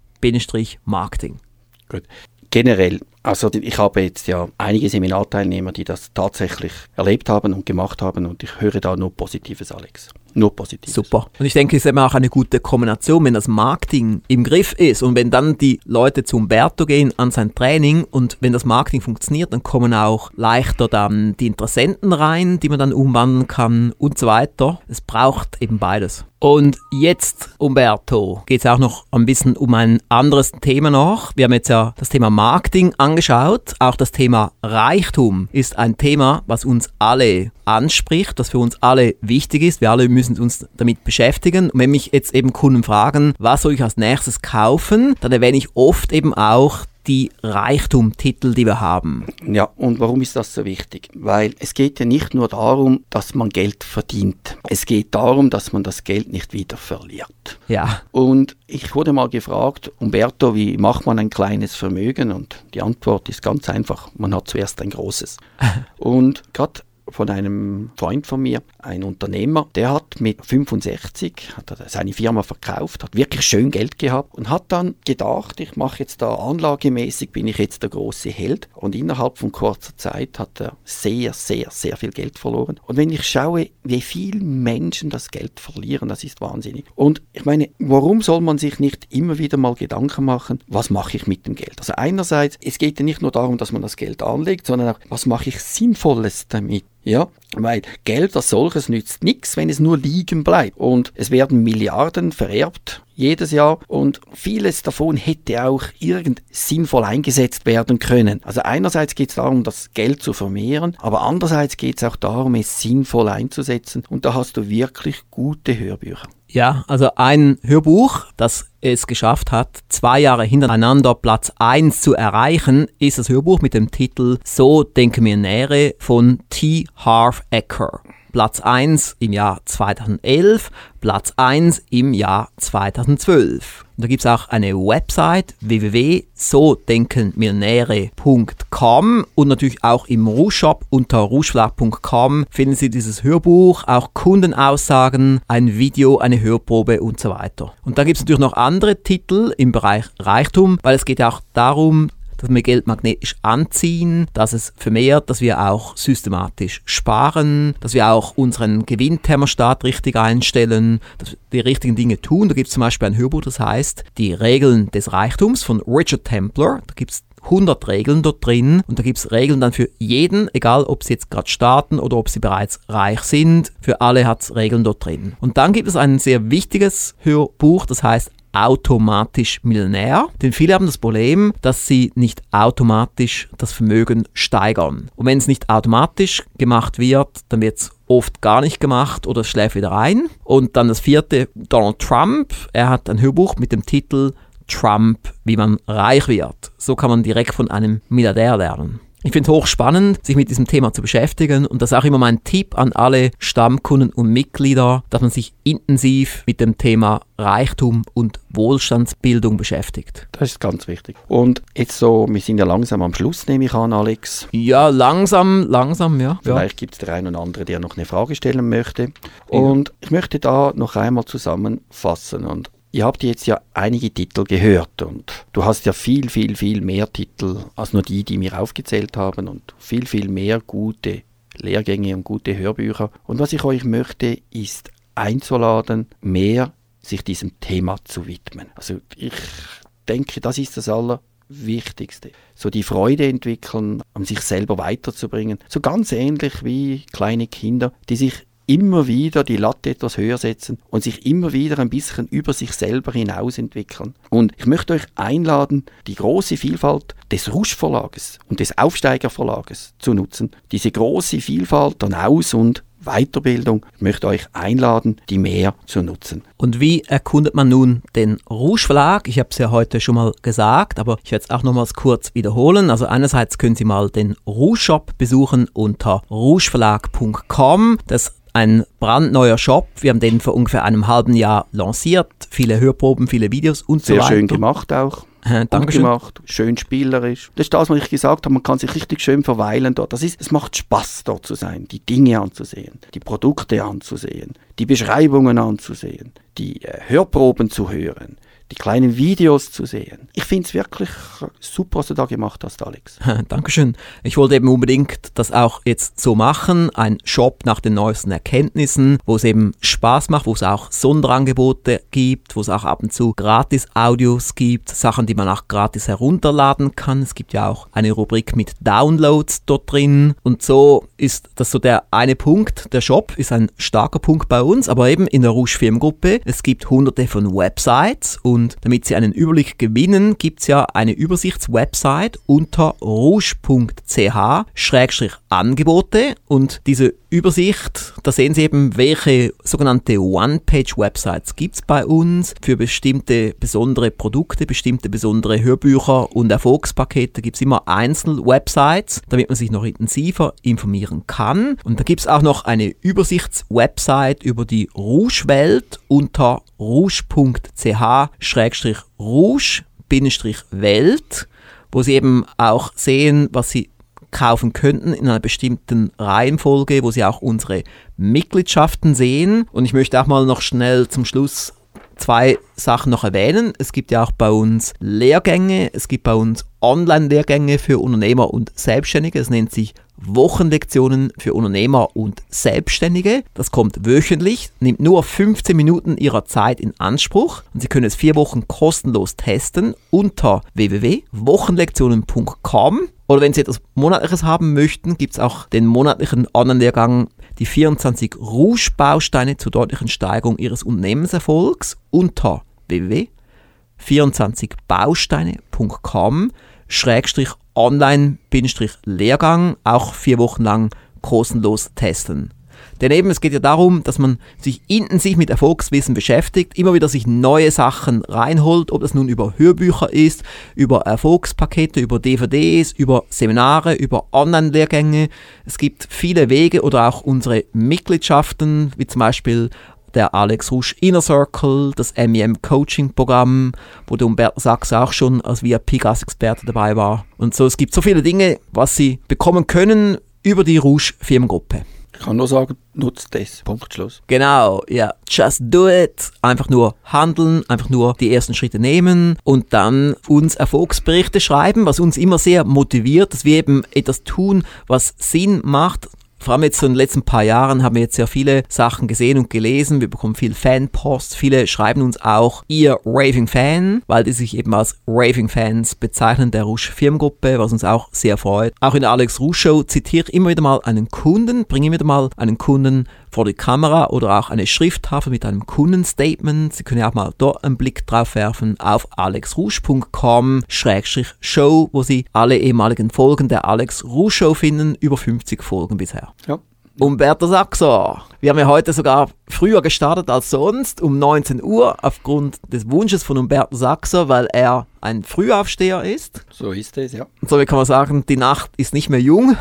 Speaker 1: Marketing.
Speaker 2: Gut. Generell, also ich habe jetzt ja einige Seminarteilnehmer, die das tatsächlich erlebt haben und gemacht haben und ich höre da nur Positives, Alex. Nur Positives.
Speaker 1: Super. Und ich denke, es ist immer auch eine gute Kombination, wenn das Marketing im Griff ist und wenn dann die Leute zu Umberto gehen an sein Training und wenn das Marketing funktioniert, dann kommen auch leichter dann die Interessenten rein, die man dann umwandeln kann und so weiter. Es braucht eben beides. Und jetzt, Umberto, geht es auch noch ein bisschen um ein anderes Thema noch. Wir haben jetzt ja das Thema Marketing angeschaut. Auch das Thema Reichtum ist ein Thema, was uns alle anspricht, das für uns alle wichtig ist. Wir alle müssen uns damit beschäftigen. Und wenn mich jetzt eben Kunden fragen, was soll ich als nächstes kaufen, dann erwähne ich oft eben auch die Reichtumtitel, die wir haben.
Speaker 2: Ja, und warum ist das so wichtig? Weil es geht ja nicht nur darum, dass man Geld verdient. Es geht darum, dass man das Geld nicht wieder verliert.
Speaker 1: Ja.
Speaker 2: Und ich wurde mal gefragt, Umberto, wie macht man ein kleines Vermögen? Und die Antwort ist ganz einfach, man hat zuerst ein großes. und gerade von einem Freund von mir, ein Unternehmer, der hat mit 65 hat er seine Firma verkauft, hat wirklich schön Geld gehabt und hat dann gedacht, ich mache jetzt da anlagemäßig, bin ich jetzt der große Held. Und innerhalb von kurzer Zeit hat er sehr, sehr, sehr viel Geld verloren. Und wenn ich schaue, wie viele Menschen das Geld verlieren, das ist wahnsinnig. Und ich meine, warum soll man sich nicht immer wieder mal Gedanken machen, was mache ich mit dem Geld? Also einerseits, es geht ja nicht nur darum, dass man das Geld anlegt, sondern auch, was mache ich Sinnvolles damit? Ja, weil Geld als solches nützt nichts, wenn es nur liegen bleibt. Und es werden Milliarden vererbt jedes Jahr und vieles davon hätte auch irgend sinnvoll eingesetzt werden können. Also einerseits geht es darum, das Geld zu vermehren, aber andererseits geht es auch darum, es sinnvoll einzusetzen und da hast du wirklich gute Hörbücher.
Speaker 1: Ja, also ein Hörbuch, das es geschafft hat, zwei Jahre hintereinander Platz 1 zu erreichen, ist das Hörbuch mit dem Titel So denke mir nähere von T. Harv Ecker. Platz 1 im Jahr 2011, Platz 1 im Jahr 2012. Und da gibt es auch eine Website www.sodenkenmillionäre.com und natürlich auch im Rouge-Shop unter rougeverlag.com finden Sie dieses Hörbuch, auch Kundenaussagen, ein Video, eine Hörprobe und so weiter. Und da gibt es natürlich noch andere Titel im Bereich Reichtum, weil es geht auch darum, dass wir Geld magnetisch anziehen, dass es vermehrt, dass wir auch systematisch sparen, dass wir auch unseren Gewinnthermostat richtig einstellen, dass wir die richtigen Dinge tun. Da gibt es zum Beispiel ein Hörbuch, das heißt Die Regeln des Reichtums von Richard Templer. Da gibt es 100 Regeln dort drin und da gibt es Regeln dann für jeden, egal ob sie jetzt gerade starten oder ob sie bereits reich sind. Für alle hat es Regeln dort drin. Und dann gibt es ein sehr wichtiges Hörbuch, das heißt automatisch Millionär. Denn viele haben das Problem, dass sie nicht automatisch das Vermögen steigern. Und wenn es nicht automatisch gemacht wird, dann wird es oft gar nicht gemacht oder es schläft wieder ein. Und dann das vierte, Donald Trump. Er hat ein Hörbuch mit dem Titel Trump, wie man reich wird. So kann man direkt von einem Milliardär lernen. Ich finde es hochspannend, sich mit diesem Thema zu beschäftigen und das ist auch immer mein Tipp an alle Stammkunden und Mitglieder, dass man sich intensiv mit dem Thema Reichtum und Wohlstandsbildung beschäftigt.
Speaker 2: Das ist ganz wichtig. Und jetzt so, wir sind ja langsam am Schluss, nehme ich an, Alex.
Speaker 1: Ja, langsam, langsam, ja.
Speaker 2: Vielleicht gibt es der eine oder andere, der noch eine Frage stellen möchte. Und ich möchte da noch einmal zusammenfassen und Ihr habt jetzt ja einige Titel gehört und du hast ja viel, viel, viel mehr Titel als nur die, die wir aufgezählt haben und viel, viel mehr gute Lehrgänge und gute Hörbücher. Und was ich euch möchte, ist einzuladen, mehr sich diesem Thema zu widmen. Also ich denke, das ist das Allerwichtigste. So die Freude entwickeln, um sich selber weiterzubringen. So ganz ähnlich wie kleine Kinder, die sich immer wieder die Latte etwas höher setzen und sich immer wieder ein bisschen über sich selber hinaus entwickeln. Und ich möchte euch einladen, die große Vielfalt des Rusch-Verlages und des Aufsteiger-Verlages zu nutzen. Diese große Vielfalt an Aus- und Weiterbildung. Ich möchte euch einladen, die mehr zu nutzen.
Speaker 1: Und wie erkundet man nun den Rouge Verlag? Ich habe es ja heute schon mal gesagt, aber ich werde es auch nochmals kurz wiederholen. Also einerseits können Sie mal den Rouge Shop besuchen unter rougeverlag.com. Das ein brandneuer Shop. Wir haben den vor ungefähr einem halben Jahr lanciert. Viele Hörproben, viele Videos und
Speaker 2: Sehr
Speaker 1: so weiter.
Speaker 2: Sehr schön gemacht auch.
Speaker 1: Äh, Gut
Speaker 2: gemacht, schön spielerisch. Das ist das, was ich gesagt habe, man kann sich richtig schön verweilen dort. Das ist, es macht Spaß dort zu sein, die Dinge anzusehen, die Produkte anzusehen, die Beschreibungen anzusehen, die äh, Hörproben zu hören, die kleinen Videos zu sehen. Ich finde es wirklich super, was du da gemacht hast, Alex.
Speaker 1: Dankeschön. Ich wollte eben unbedingt das auch jetzt so machen. Ein Shop nach den neuesten Erkenntnissen, wo es eben Spaß macht, wo es auch Sonderangebote gibt, wo es auch ab und zu Gratis-Audios gibt, Sachen, die man auch gratis herunterladen kann. Es gibt ja auch eine Rubrik mit Downloads dort drin. Und so ist das so der eine Punkt. Der Shop ist ein starker Punkt bei uns, aber eben in der Rouge Firmengruppe. Es gibt hunderte von Websites und und damit Sie einen Überblick gewinnen, gibt es ja eine Übersichtswebsite unter rouge.ch-angebote und diese Übersicht, da sehen Sie eben, welche sogenannte One-Page-Websites gibt es bei uns für bestimmte besondere Produkte, bestimmte besondere Hörbücher und Erfolgspakete gibt es immer einzelne Websites, damit man sich noch intensiver informieren kann. Und da gibt es auch noch eine Übersichtswebsite über die Rouge-Welt unter rouge.ch-rouge-welt, wo Sie eben auch sehen, was Sie kaufen könnten in einer bestimmten Reihenfolge, wo Sie auch unsere Mitgliedschaften sehen. Und ich möchte auch mal noch schnell zum Schluss zwei Sachen noch erwähnen. Es gibt ja auch bei uns Lehrgänge, es gibt bei uns Online-Lehrgänge für Unternehmer und Selbstständige. Es nennt sich Wochenlektionen für Unternehmer und Selbstständige. Das kommt wöchentlich, nimmt nur 15 Minuten Ihrer Zeit in Anspruch und Sie können es vier Wochen kostenlos testen unter www.wochenlektionen.com. Oder wenn Sie etwas Monatliches haben möchten, gibt es auch den monatlichen Online-Lehrgang die 24 Rouge-Bausteine zur deutlichen Steigerung Ihres Unternehmenserfolgs unter www.24bausteine.com Online-Lehrgang auch vier Wochen lang kostenlos testen. Denn eben, es geht ja darum, dass man sich intensiv mit Erfolgswissen beschäftigt, immer wieder sich neue Sachen reinholt, ob das nun über Hörbücher ist, über Erfolgspakete, über DVDs, über Seminare, über Online-Lehrgänge. Es gibt viele Wege oder auch unsere Mitgliedschaften, wie zum Beispiel der Alex Rusch Inner Circle, das MEM Coaching Programm, wo der Umberto Sachs auch schon als VIP-Gastexperte dabei war. Und so, es gibt so viele Dinge, was Sie bekommen können über die Rouge Firmengruppe.
Speaker 2: Kann nur sagen, nutzt das. Punkt Schluss.
Speaker 1: Genau, ja. Just do it. Einfach nur handeln, einfach nur die ersten Schritte nehmen und dann uns Erfolgsberichte schreiben, was uns immer sehr motiviert, dass wir eben etwas tun, was Sinn macht vor allem jetzt in den letzten paar Jahren haben wir jetzt sehr viele Sachen gesehen und gelesen. Wir bekommen viel Fanpost. Viele schreiben uns auch ihr Raving Fan, weil die sich eben als Raving Fans bezeichnen der Rouge Firmengruppe, was uns auch sehr freut. Auch in der Alex Rouge Show zitiere ich immer wieder mal einen Kunden, bringe immer wieder mal einen Kunden vor die Kamera oder auch eine Schrifttafel mit einem Kundenstatement. Sie können ja auch mal dort einen Blick drauf werfen auf alexrouge.com-show, wo Sie alle ehemaligen Folgen der Alex Rouge Show finden, über 50 Folgen bisher.
Speaker 2: Ja.
Speaker 1: Umberto Saxo. Wir haben ja heute sogar früher gestartet als sonst, um 19 Uhr, aufgrund des Wunsches von Umberto Saxo, weil er ein Frühaufsteher ist.
Speaker 2: So ist es, ja.
Speaker 1: Und somit kann man sagen, die Nacht ist nicht mehr jung.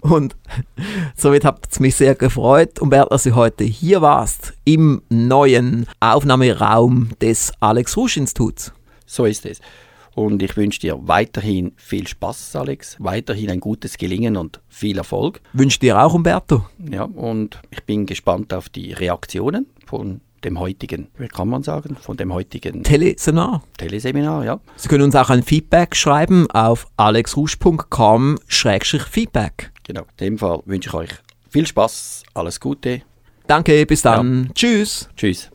Speaker 1: Und somit hat es mich sehr gefreut, Umberto, dass du heute hier warst, im neuen Aufnahmeraum des Alex Rusch Instituts.
Speaker 2: So ist es. Und ich wünsche dir weiterhin viel Spaß, Alex, weiterhin ein gutes Gelingen und viel Erfolg.
Speaker 1: Wünsche dir auch, Umberto.
Speaker 2: Ja, und ich bin gespannt auf die Reaktionen von dem heutigen, wie kann man sagen, von dem heutigen
Speaker 1: Teleseminar.
Speaker 2: Teleseminar, ja.
Speaker 1: Sie können uns auch ein Feedback schreiben auf alexrusch.com-feedback.
Speaker 2: Genau, in dem Fall wünsche ich euch viel Spaß, alles Gute.
Speaker 1: Danke, bis dann. Ja. Tschüss.
Speaker 2: Tschüss.